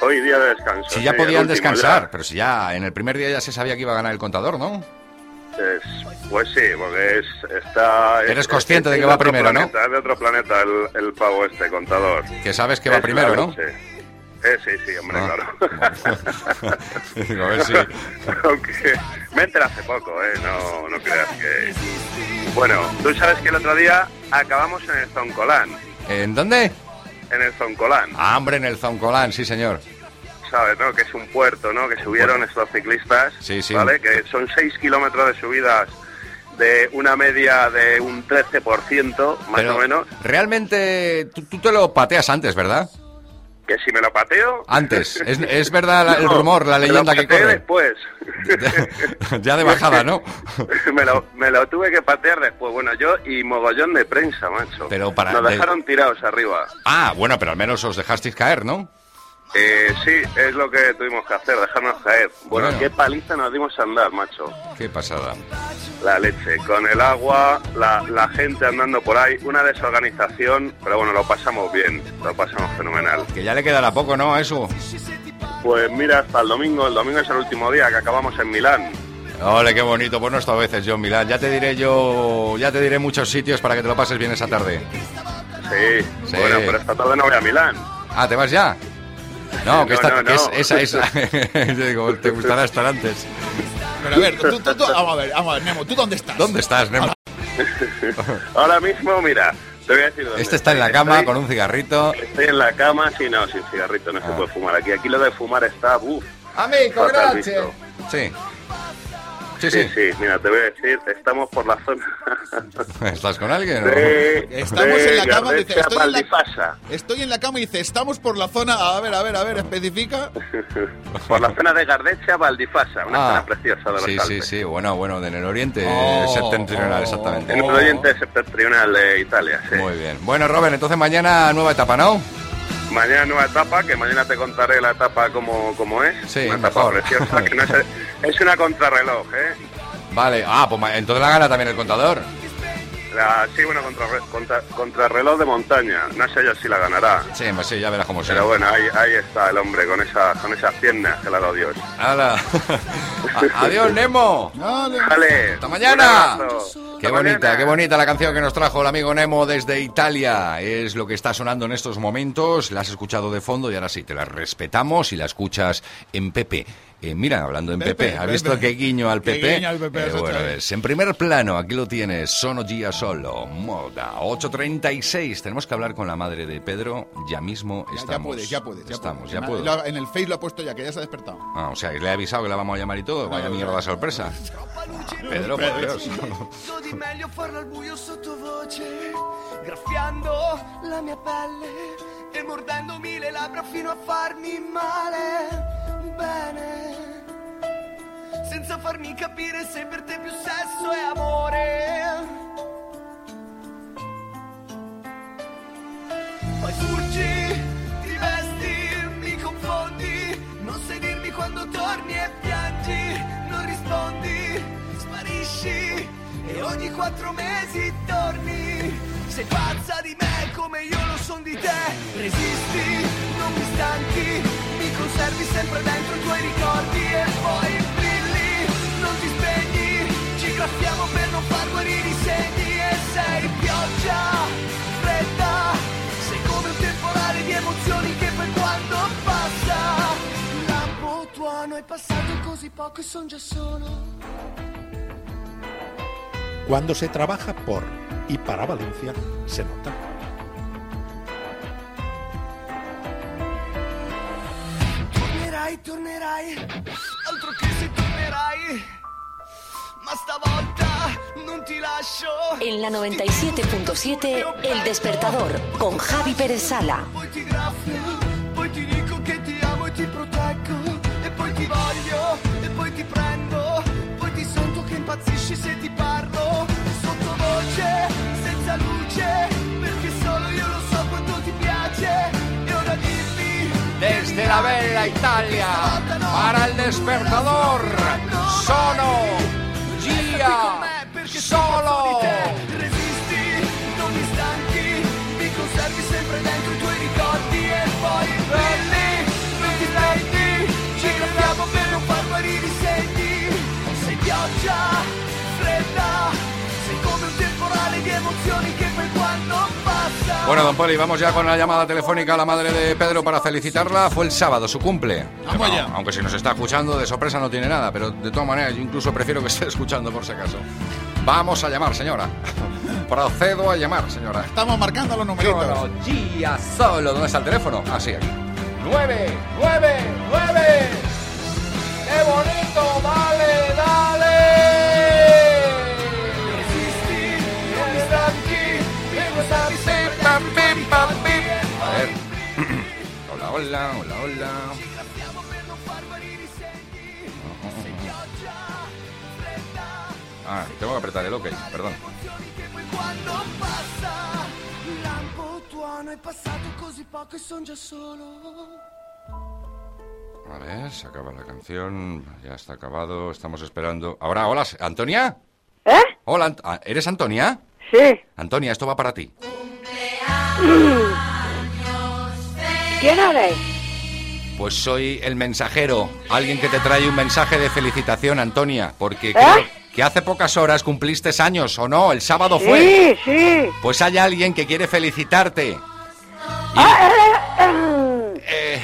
Hoy día de descanso. Si ya sí, podían descansar, pero si ya en el primer día ya se sabía que iba a ganar el contador, ¿no? Es- pues sí, porque es, está... Eres es- consciente es de que va primero, ¿no? Es de otro planeta el, el pavo este, contador. Que sabes que va primero, ¿no? Eh, sí, sí, hombre, Ah. claro. *laughs* A ver si... *laughs* Aunque me enteré hace poco, ¿eh? No, no creas que... Bueno, tú sabes que el otro día acabamos en el Zoncolán. ¿En dónde? En el Zoncolán. Ah, hombre, en el Zoncolán, sí, señor. ¿Sabes? ¿no? Que es un puerto, ¿no? Que subieron estos ciclistas, Sí, sí. ¿vale? Que son 6 kilómetros de subidas de una media de un 13%, más Pero o menos. realmente tú, tú te lo pateas antes, ¿verdad? Que si me lo pateo... Antes. *laughs* Es, es verdad la- el rumor, la me lo leyenda que corre. después. *laughs* ya de bajada, ¿no? *laughs* me, lo, me lo tuve que patear después. Bueno, yo y mogollón de prensa, macho. Pero para- Nos de- dejaron tirados arriba. Ah, bueno, pero al menos os dejasteis caer, ¿no? Eh, sí, es lo que tuvimos que hacer, dejarnos caer. Bueno, Bueno. qué paliza nos dimos a andar, macho. Qué pasada. La leche, con el agua, la, la gente andando por ahí, una desorganización, pero bueno, lo pasamos bien, lo pasamos fenomenal. Que ya le quedará poco, ¿no? Eso. Pues mira, hasta el domingo, el domingo es el último día que acabamos en Milán. Ole, qué bonito. Pues no esto a veces yo en Milán. Ya te diré yo, ya te diré muchos sitios para que te lo pases bien esa tarde. Sí, Sí. bueno, pero esta tarde no voy a Milán. Ah, ¿te vas ya? No, que, No, esta, no, que es- esa, esa. *laughs* Yo digo, te gustará estar antes. Pero a ver, tú, tú- tú- vamos a ver, vamos a ver, Nemo, ¿tú dónde estás? ¿Dónde estás, Nemo? Ahora *laughs* mismo, mira, te voy a decir dónde Este está en la cama Estoy- con un cigarrito. Estoy en la cama, sí, no, sin cigarrito, no se puede fumar aquí. Aquí lo de fumar está, uff. Amigo, gracias. visto. Sí. Sí, sí, mira, te voy a decir, estamos por la zona *laughs* ¿Estás con alguien? o? de, Estamos de en la cama, dice, estoy en la, Valdifasa. estoy en la cama y dice, estamos por la zona, a ver, a ver, a ver, especifica. *laughs* Por la zona de Gardecha, Valdifasa, una Ah, zona preciosa de los Sí, sí, Alpes. sí. Bueno, bueno, en el oriente Oh, septentrional, exactamente. En el oriente septentrional de Italia, sí. Muy bien. Bueno, Robert, entonces mañana nueva etapa, ¿no? Mañana nueva etapa, que mañana te contaré la etapa como, como es. Sí, una etapa preciosa, que no es, *laughs* es una contrarreloj, ¿eh? Vale. Ah, pues entonces la gana también el contador. La, sí, contra, contrarreloj de montaña. No sé yo si la ganará. Sí, pues sí, ya verás cómo sea. Pero bueno, ahí, ahí está el hombre con, esa, con esas piernas que le ha dado Dios. ¡Hala! *laughs* Adiós, Nemo. Vale. Hasta mañana. Qué Hasta bonita, mañana. qué bonita la canción que nos trajo el amigo Nemo desde Italia. Es lo que está sonando en estos momentos. La has escuchado de fondo y ahora sí, te la respetamos y la escuchas en PP. Eh, mira, hablando en Pepe, PP, ¿has Pepe. visto qué guiño al Qué PP? guiño al PP, Eh, bueno, es en primer plano, aquí lo tienes, Sono Gia Solo, moda, 8.36. Tenemos que hablar con la madre de Pedro, ya mismo Ya, estamos. ya puedes, ya puedes. Ya estamos, puedes. ya puedo. lo- En el Face lo ha puesto ya, que ya se ha despertado. Ah, o sea, le he avisado que la vamos a llamar y todo. Vaya mierda sorpresa. *laughs* Pedro, por Dios. So di meglio farlo al buio sottovoce, graffiando la mia pelle e mordendomi le labbra fino a farmi male. Bene, senza farmi capire se per te più sesso è amore. Poi fuggi, ti vesti, mi confondi, non sai dirmi quando torni e piangi, non rispondi, sparisci e ogni quattro mesi torni. Sei pazza di me come io lo son di te, resisti, non mi stanchi, mi conservi sempre dentro i tuoi ricordi e poi brilli, non ti spegni, ci graffiamo per non far guarire i segni e sei pioggia, fredda, sei come un temporale di emozioni che poi quando passa, lampo tuono è passato così poco e son già solo. Cuando se trabaja por y para Valencia, se nota. Tornerai, tornerai, altro che se tornerai, ma stavolta non ti lascio. En la 97.7, El Despertador, con Javi Pérez Sala. Poi ti graffio, poi ti dico che ti amo e ti proteggo, e poi ti voglio, e poi ti prendo, impazzisci se ti parlo, sottovoce, senza luce, perché solo io lo so quanto ti piace, e ora dimmi, Desde la bella Italia, para el despertador, sono Gia Solo. Bueno, don Poli, vamos ya con la llamada telefónica a la madre de Pedro para felicitarla. Fue el sábado su cumple. Vamos allá. Aunque si nos está escuchando, de sorpresa no tiene nada, pero de todas maneras yo incluso prefiero que esté *laughs* escuchando por si acaso. Vamos a llamar, señora. *laughs* Procedo a llamar, señora. Estamos marcando los numeritos. Solo. ¿Dónde está el teléfono? Ah, sí, aquí. ¡Nueve! ¡Nueve! ¡Nueve! ¡Qué bonito! ¡Dale, dale! A ver. *clears throat* Hola, hola, hola, hola. Ah, tengo que apretar el OK, perdón. A ver, se acaba la canción, ya está acabado, estamos esperando. Ahora, hola, ¿Antonia? ¿Eh? Hola, ah, ¿eres Antonia? Sí. Antonia, esto va para ti. *clears throat* ¿Quién eres? Pues soy el mensajero, alguien que te trae un mensaje de felicitación, Antonia, porque ¿Eh? creo que hace pocas horas cumpliste años, ¿o no? El sábado fue. Sí, sí. Pues hay alguien que quiere felicitarte Ah, eh, eh, eh,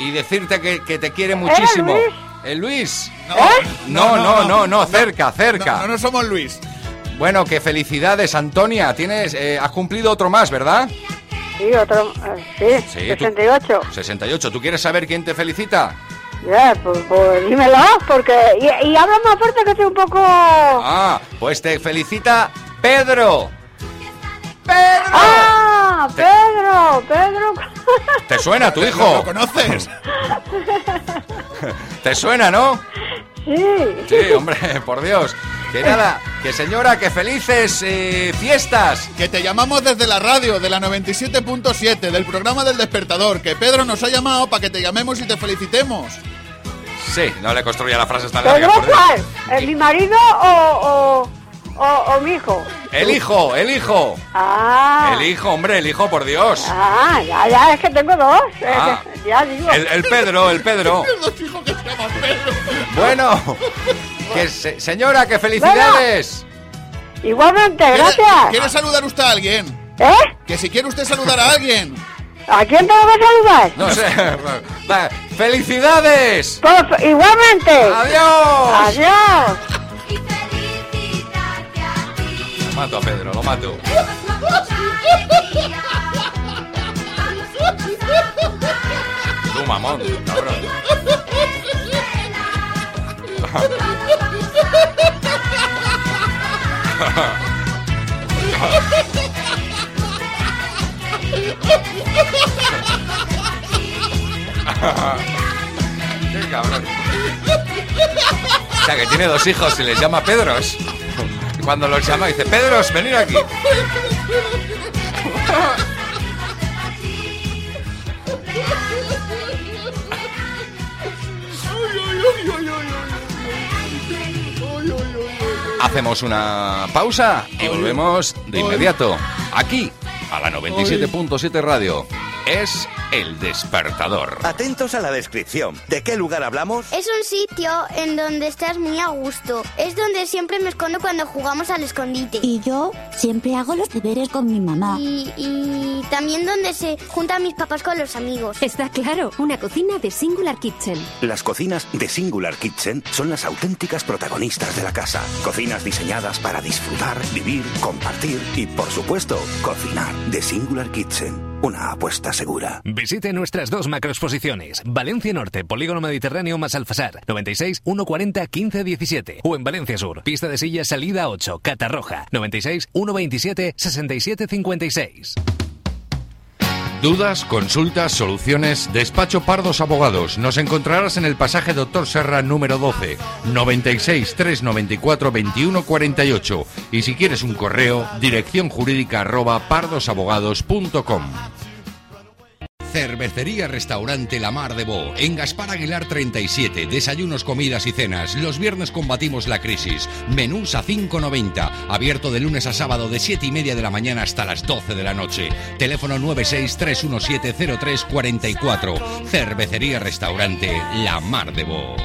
y decirte que, que te quiere muchísimo. Luis? ¿El Luis? No, No, no, no, no, cerca, cerca. No, no, no somos Luis. Bueno, que felicidades, Antonia. Tienes, eh, has cumplido otro más, ¿verdad? sí, otro. eh, sí, Sí, tú- 68. 68. ¿Tú quieres saber quién te felicita? Ya, pues, pues dímelo, porque. Y, y habla más fuerte que estoy un poco. Ah, pues te felicita Pedro. ¡Pedro! ¡Ah! ¡Pedro! ¡Pedro! ¿Te suena tu ¿Lo hijo? conoces? *laughs* ¿Te suena, no? Sí. Sí, hombre, por Dios. Que nada, que señora, que felices eh, fiestas. Que te llamamos desde la radio, de la 97.7, del programa del despertador, que Pedro nos ha llamado para que te llamemos y te felicitemos. Sí, no le construya la frase tan ¿Pedro larga. por Dios. cuál? ¿Es mi marido o, o, o, o mi hijo? El hijo, el hijo. Ah. El hijo, hombre, el hijo, por Dios. Ah, ya, ya, es que tengo dos. eh, Ah. ya digo. El, el Pedro, el Pedro. *laughs* Los hijos que se llaman Pedro. Bueno, *laughs* que se- señora, que felicidades. Igualmente, ¿Quiere, gracias. ¿Quiere saludar usted a alguien? ¿Eh? Que si quiere usted saludar a alguien. ¿A quién tengo que saludar? No sé. Va, ¡Felicidades! Pues, igualmente. ¡Adiós! Adiós. Lo mato a Pedro, lo mato. Tú, mamón, cabrón. *laughs* Qué cabrón. O sea, que tiene dos hijos y les llama Pedros. Y cuando los llama dice, Pedros, venid aquí. Hacemos una pausa y volvemos de inmediato. Aquí, a la 97.7 Radio. Es El Despertador. Atentos a la descripción. ¿De qué lugar hablamos? Es un sitio en donde estás muy a gusto. Es donde siempre me escondo cuando jugamos al escondite. Y yo siempre hago los deberes con mi mamá. Y, y también donde se juntan mis papás con los amigos. Está claro, una cocina de Singular Kitchen. Las cocinas de Singular Kitchen son las auténticas protagonistas de la casa. Cocinas diseñadas para disfrutar, vivir, compartir y, por supuesto, cocinar. De Singular Kitchen. Una apuesta segura. Visite nuestras dos macroexposiciones. Valencia Norte, Polígono Mediterráneo más Alfasar, 96 140 15 17. O en Valencia Sur, pista de silla salida 8, Catarroja, 96 127 67 56. Dudas, consultas, soluciones, Despacho Pardos Abogados. Nos encontrarás en el pasaje Doctor Serra número 12, 96 394 21 48. Y si quieres un correo, dirección jurídica arroba pardosabogados.com. Cervecería Restaurante La Mar de Bo, en Gaspar Aguilar 37, desayunos, comidas y cenas. Los viernes combatimos la crisis. Menús a 5.90, abierto de lunes a sábado de 7 y media de la mañana hasta las 12 de la noche. Teléfono 963170344. Cervecería Restaurante La Mar de Bo.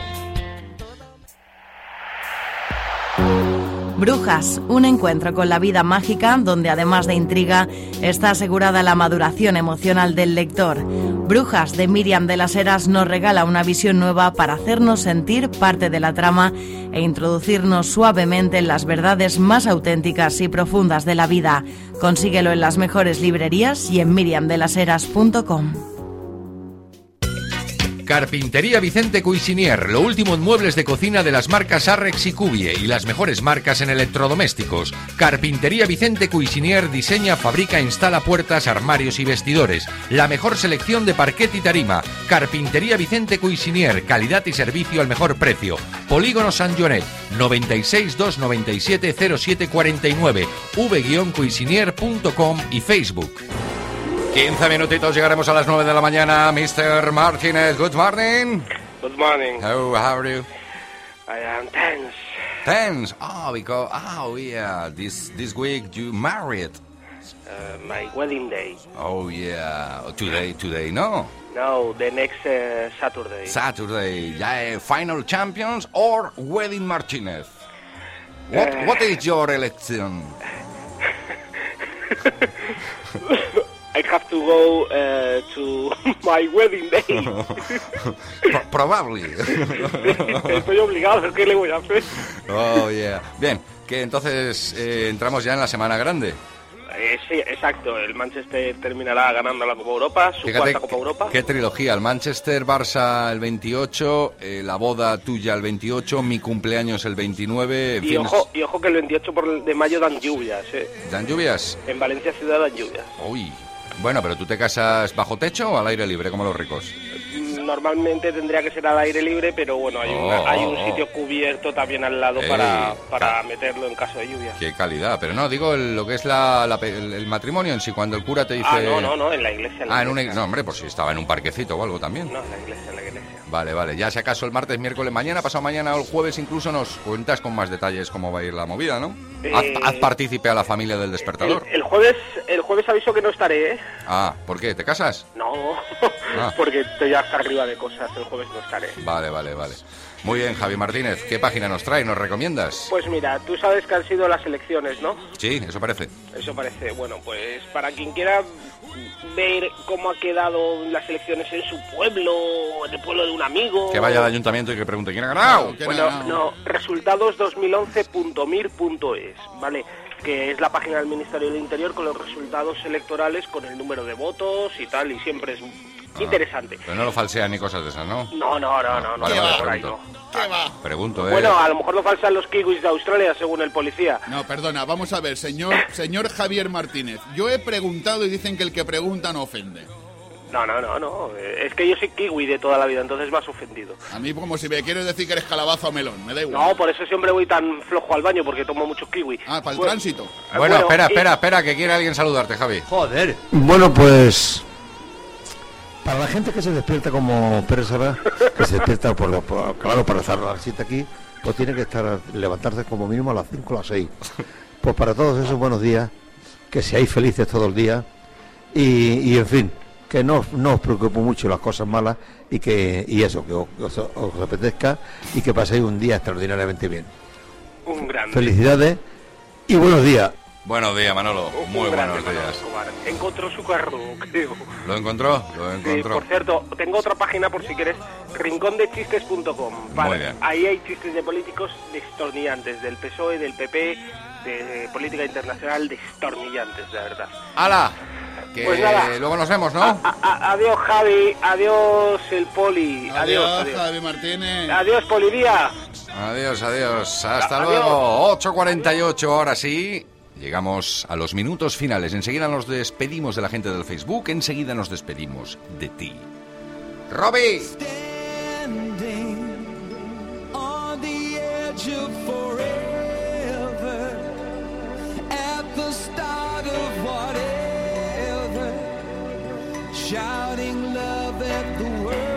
Brujas, un encuentro con la vida mágica donde además de intriga está asegurada la maduración emocional del lector. Brujas de Miriam de las Heras nos regala una visión nueva para hacernos sentir parte de la trama e introducirnos suavemente en las verdades más auténticas y profundas de la vida. Consíguelo en las mejores librerías y en miriamdelaseras.com. Carpintería Vicente Cuisinier, lo último en muebles de cocina de las marcas Arrex y Cubie y las mejores marcas en electrodomésticos. Carpintería Vicente Cuisinier diseña, fabrica, instala puertas, armarios y vestidores. La mejor selección de parquet y tarima. Carpintería Vicente Cuisinier, calidad y servicio al mejor precio. Polígono San Jonet, 96 297 0749, v-cuisinier.com y Facebook. 15 minutitos, llegaremos a las 9 de la mañana. Mr. Martinez, good morning. Good morning. How, how are you? I am tense. Tense. Oh, because, oh yeah, this, this week you married. Uh, my wedding day. Oh yeah, today, today, no? No, the next uh, Saturday. Saturday, yeah, final champions or wedding Martinez? What, Uh, what is your election? *laughs* I have to go uh, to *laughs* my wedding day. *laughs* Pro- probably. Estoy obligado, ¿qué le voy a hacer? Oh yeah. Bien, que entonces eh, entramos ya en la semana grande. Eh, sí, exacto. El Manchester terminará ganando la Copa Europa, su Fíjate cuarta Copa Europa. Qué trilogía, el Manchester, Barça el 28, eh, la boda tuya el 28, mi cumpleaños el 29, en Y fin, ojo, y ojo que el 28 por- de mayo dan lluvias, ¿eh? ¿dan lluvias? En Valencia ciudad dan lluvias. Uy, bueno, pero tú te casas bajo techo o al aire libre, como los ricos. Normalmente tendría que ser al aire libre, pero bueno, hay, Oh, una- hay un oh, oh. sitio cubierto también al lado Ey, para, para meterlo en caso de lluvia. Qué calidad, pero no, digo el- lo que es la, la el, el matrimonio en sí, cuando el cura te dice... Ah, no, no, no, en la iglesia. En la Ah, en una, iglesia. no, hombre, pues si estaba en un parquecito o algo también. No, en la iglesia, en la iglesia. Vale, vale. Ya si acaso el martes, miércoles, mañana, pasado mañana o el jueves incluso nos cuentas con más detalles cómo va a ir la movida, ¿no? Eh, Haz, haz partícipe a la familia del despertador. El, el jueves, el jueves aviso que no estaré, ¿eh? Ah, ¿por qué? ¿Te casas? No, Ah. *laughs* porque estoy hasta arriba de cosas, el jueves no estaré. Vale, vale, vale. Muy bien, Javi Martínez. ¿Qué página nos trae? ¿Nos recomiendas? Pues mira, tú sabes que han sido las elecciones, ¿no? Sí, eso parece. Eso parece, bueno, pues para quien quiera ver cómo ha quedado las elecciones en su pueblo, en el pueblo de un amigo. Que vaya al ayuntamiento y que pregunte quién ha ganado. Bueno, no, resultados2011.mir.es, ¿vale? Que es la página del Ministerio del Interior con los resultados electorales, con el número de votos y tal, y siempre es interesante. Pero no lo falsean ni cosas de esas, ¿no? No, no, no, no, no, Vale, no, vale, por ahí pregunto. no. Pregunto, ¿eh? Bueno, a lo mejor lo falsan los kiwis de Australia, según el policía. No, perdona, vamos a ver, señor, señor Javier Martínez. Yo he preguntado y dicen que el que pregunta no ofende. No, no, no, no. eh, Es que yo soy kiwi de toda la vida, entonces me has ofendido. A mí como si me quieres decir que eres calabazo o melón, me da igual. No, por eso siempre voy tan flojo al baño, porque tomo mucho kiwi. Ah, para el Bueno, tránsito. Bueno, Bueno, espera, y- espera, espera, que quiere alguien saludarte, Javi. Joder. Bueno, pues. Para la gente que se despierta como Pérez Sara, que se despierta, por, por- claro, para estar a las 7 aquí, pues tiene que estar levantarse como mínimo a las 5 o las 6. Pues para todos esos buenos días, que seáis felices todo el día y, y, en fin, que no, no os preocupe mucho las cosas malas y que y eso, que os, os- os apetezca y que paséis un día extraordinariamente bien. Un grande. Felicidades y buenos días. Buenos días, Manolo. Muy Un grande, buenos días. Escobar. Encontró su carro, creo. ¿Lo encontró? Lo Sí, encontró. por cierto, tengo otra página por si quieres, rincondechistes.com. Muy bien. Ahí hay chistes de políticos destornillantes, del PSOE, del PP, de política internacional, destornillantes, de verdad. ¡Hala! Que Pues nada. luego nos vemos, ¿no? A- a- adiós Javi, adiós el Poli, adiós, Adiós, adiós. Javi Martínez. Adiós Polidía. Adiós, adiós. Hasta Adiós. luego. 8.48, ahora sí. Llegamos a los minutos finales. Enseguida nos despedimos de la gente del Facebook. Enseguida nos despedimos de ti. ¡Robbie! shouting love at the world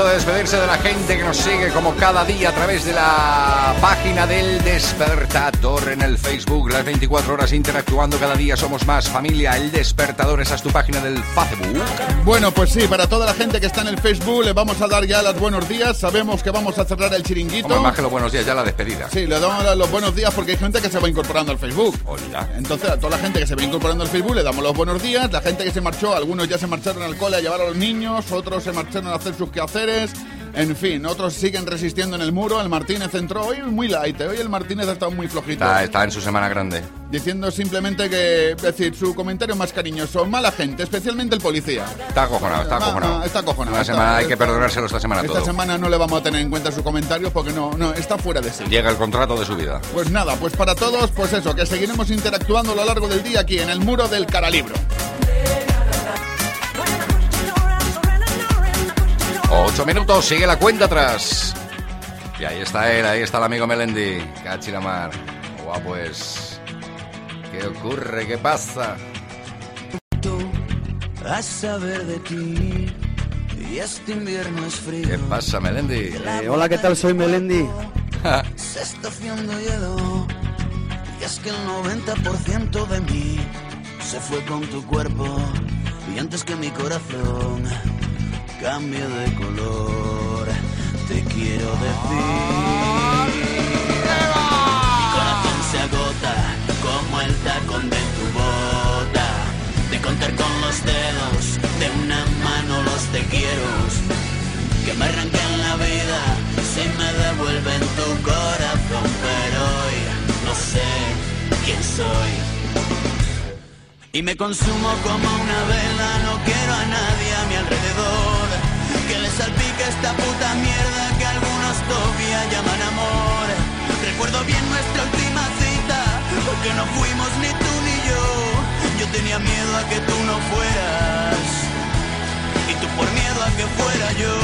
momento de despedirse de la gente que nos sigue como cada día a través de la página del Despertador en el Facebook. Las 24 horas interactuando cada día somos más familia. El Despertador, esa es tu página del Facebook. Bueno, pues sí, para toda la gente que está en el Facebook le vamos a dar ya los buenos días. Sabemos que vamos a cerrar el chiringuito. Más que los buenos días, ya la despedida. Sí, le damos los buenos días porque hay gente que se va incorporando al Facebook. Hola. Entonces, a toda la gente que se va incorporando al Facebook le damos los buenos días. La gente que se marchó, algunos ya se marcharon al cole a llevar a los niños, otros se marcharon a hacer sus quehaceres. En fin, otros siguen resistiendo en el muro. El Martínez entró hoy muy light. ¿eh? Hoy el Martínez ha estado muy flojito. Está, está en su semana grande. Diciendo simplemente que, es decir, su comentario más cariñoso. Mala gente, especialmente el policía. Está acojonado, está Ah, acojonado. ah, está acojonado, está- semana, hay que perdonárselo esta semana Esta todo. semana no le vamos a tener en cuenta sus comentarios porque no, no, está fuera de sí. Llega el contrato de su vida. Pues nada, pues para todos, pues eso, que seguiremos interactuando a lo largo del día aquí en el muro del Caralibro. Ocho minutos, sigue la cuenta atrás. Y ahí está él, ahí está el amigo Melendi. Cachilamar. Guapo es. ¿Qué ocurre? ¿Qué pasa? A saber de ti. Y este invierno es frío. ¿Qué pasa, Melendi? Eh, hola, ¿qué tal? Soy Melendi. Se está haciendo hielo. Y es que el 90% de mí se fue con tu cuerpo. Y antes que mi corazón cambie de color, te quiero decir. Mi corazón se agota como el tacón de tu bota. De contar con los dedos de una mano los te quiero. Que me arranquen la vida si me devuelven tu corazón. Pero hoy no sé quién soy. Y me consumo como una vela, no quiero a nadie a mi alrededor. Salpique esta puta mierda que algunos todavía llaman amor. Recuerdo bien nuestra última cita, porque no fuimos ni tú ni yo. Yo tenía miedo a que tú no fueras, y tú por miedo a que fuera yo.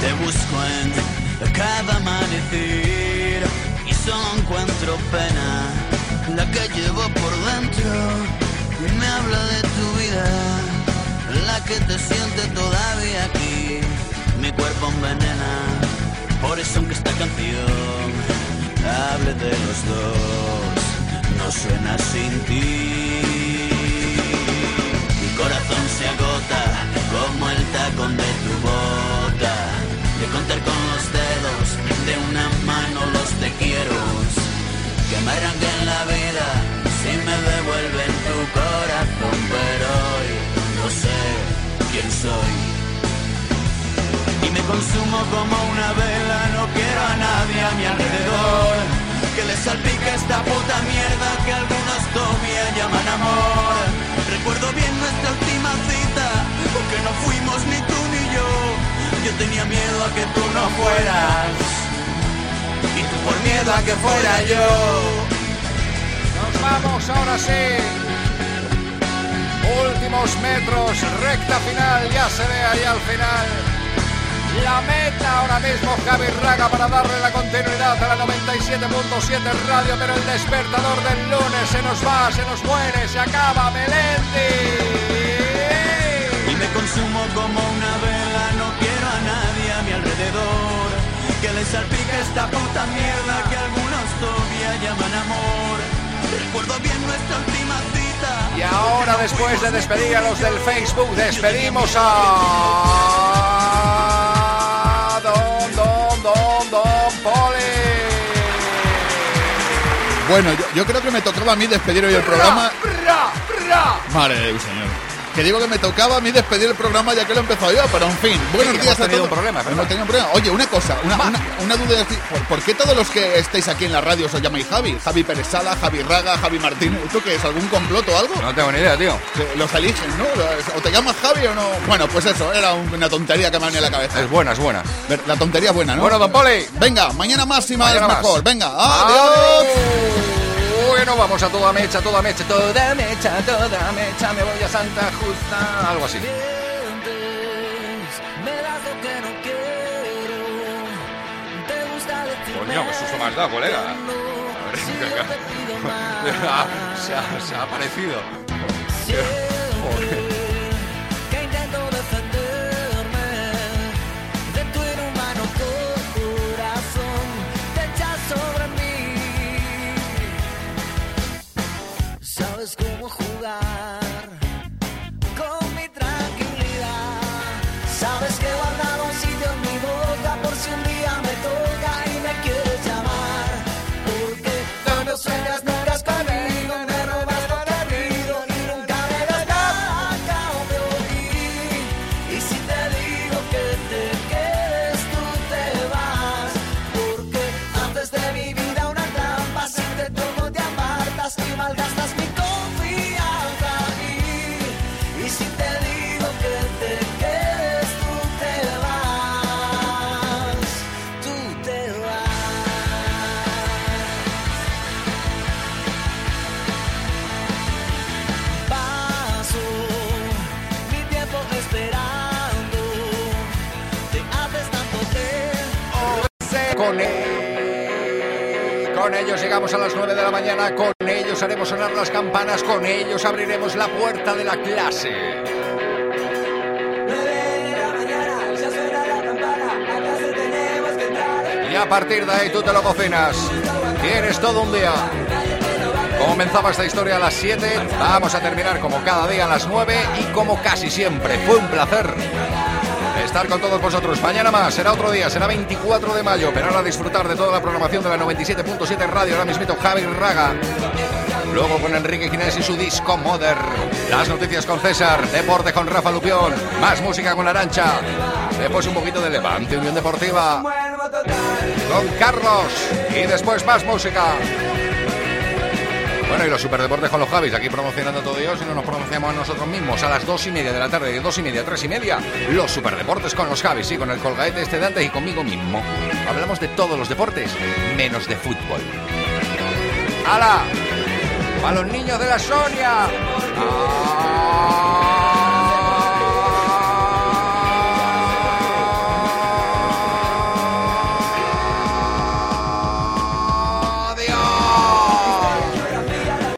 Te busco en cada amanecer, y solo encuentro pena la que llevo por dentro y me habla de tu vida, la que te siente todavía aquí, mi cuerpo envenena, por eso aunque esta canción hable de los dos, no suena sin ti. Mi corazón se agota como el tacón de tu bota, de contar con los dedos de una mano los te quiero. Que me arranquen la vida si me devuelven tu corazón, Y me consumo como una vela, no quiero a nadie a mi alrededor. Que le salpique esta puta mierda que algunos todavía llaman amor. Recuerdo bien nuestra última cita, porque no fuimos ni tú ni yo. Yo tenía miedo a que tú no fueras y tú por miedo a que fuera yo. Nos vamos ahora sí. Últimos metros, recta final, ya se ve ahí al final. La meta ahora mismo Javi Raga para darle la continuidad a la 97.7 radio, pero el despertador del lunes se nos va, se nos muere, se acaba, Melendi. Y ahora, después de despedir a los del Facebook, despedimos a. Don, Don, Don, Don Poli. Bueno, yo, yo creo que me tocaba a mí despedir hoy el programa. Dios, señor. Que digo que me tocaba a mí despedir el programa ya que lo he empezado yo, pero en fin. Buenos días hemos a tenido todos. un problema, ¿verdad? tenido un problema. Oye, una cosa, una, una, una duda. de- ¿Por, por qué todos los que estáis aquí en la radio os llamáis Javi? Javi Pérez Sala, Javi Raga, Javi Martínez. ¿Esto qué es? ¿Algún complot o algo? No tengo ni idea, tío. Los eligen, ¿no? ¿O te llamas Javi o no? Bueno, pues eso, era un- una tontería que me venía a la cabeza. Es buena, es buena. La tontería buena, ¿no? Bueno, don Poli. Venga, mañana más y más Mañana más. mejor. Venga, adiós. Bueno, vamos a toda mecha, toda mecha, toda mecha, toda mecha. Me voy a Santa Justa. Algo así. Coño, qué susto has dado, colega. A ver, *laughs* se, ha, se ha aparecido. *laughs* Joder. Llegamos a las 9 de la mañana, con ellos haremos sonar las campanas, con ellos abriremos la puerta de la clase. Y a partir de ahí tú te lo cocinas. Tienes todo un día. Comenzaba esta historia a las 7, vamos a terminar como cada día a las 9 y como casi siempre. Fue un placer estar con todos vosotros. Mañana más, será otro día, será 24 de mayo, pero ahora disfrutar de toda la programación de la 97.7 Radio, ahora mismito Javi Raga. Luego con Enrique Ginés y su disco Modern. Las noticias con César, deporte con Rafa Lupión, más música con Arancha. Después un poquito de Levante Unión Deportiva con Carlos y después más música. Bueno, y los superdeportes con los Javis, aquí promocionando todo Dios y no nos promocionamos a nosotros mismos. A las dos y media de la tarde, de dos y media a tres y media, los superdeportes con los Javis, sí, con el colgaete este de antes y conmigo mismo. Hablamos de todos los deportes, menos de fútbol. ¡Hala! ¡A los niños de la Sonia! ¡Ah!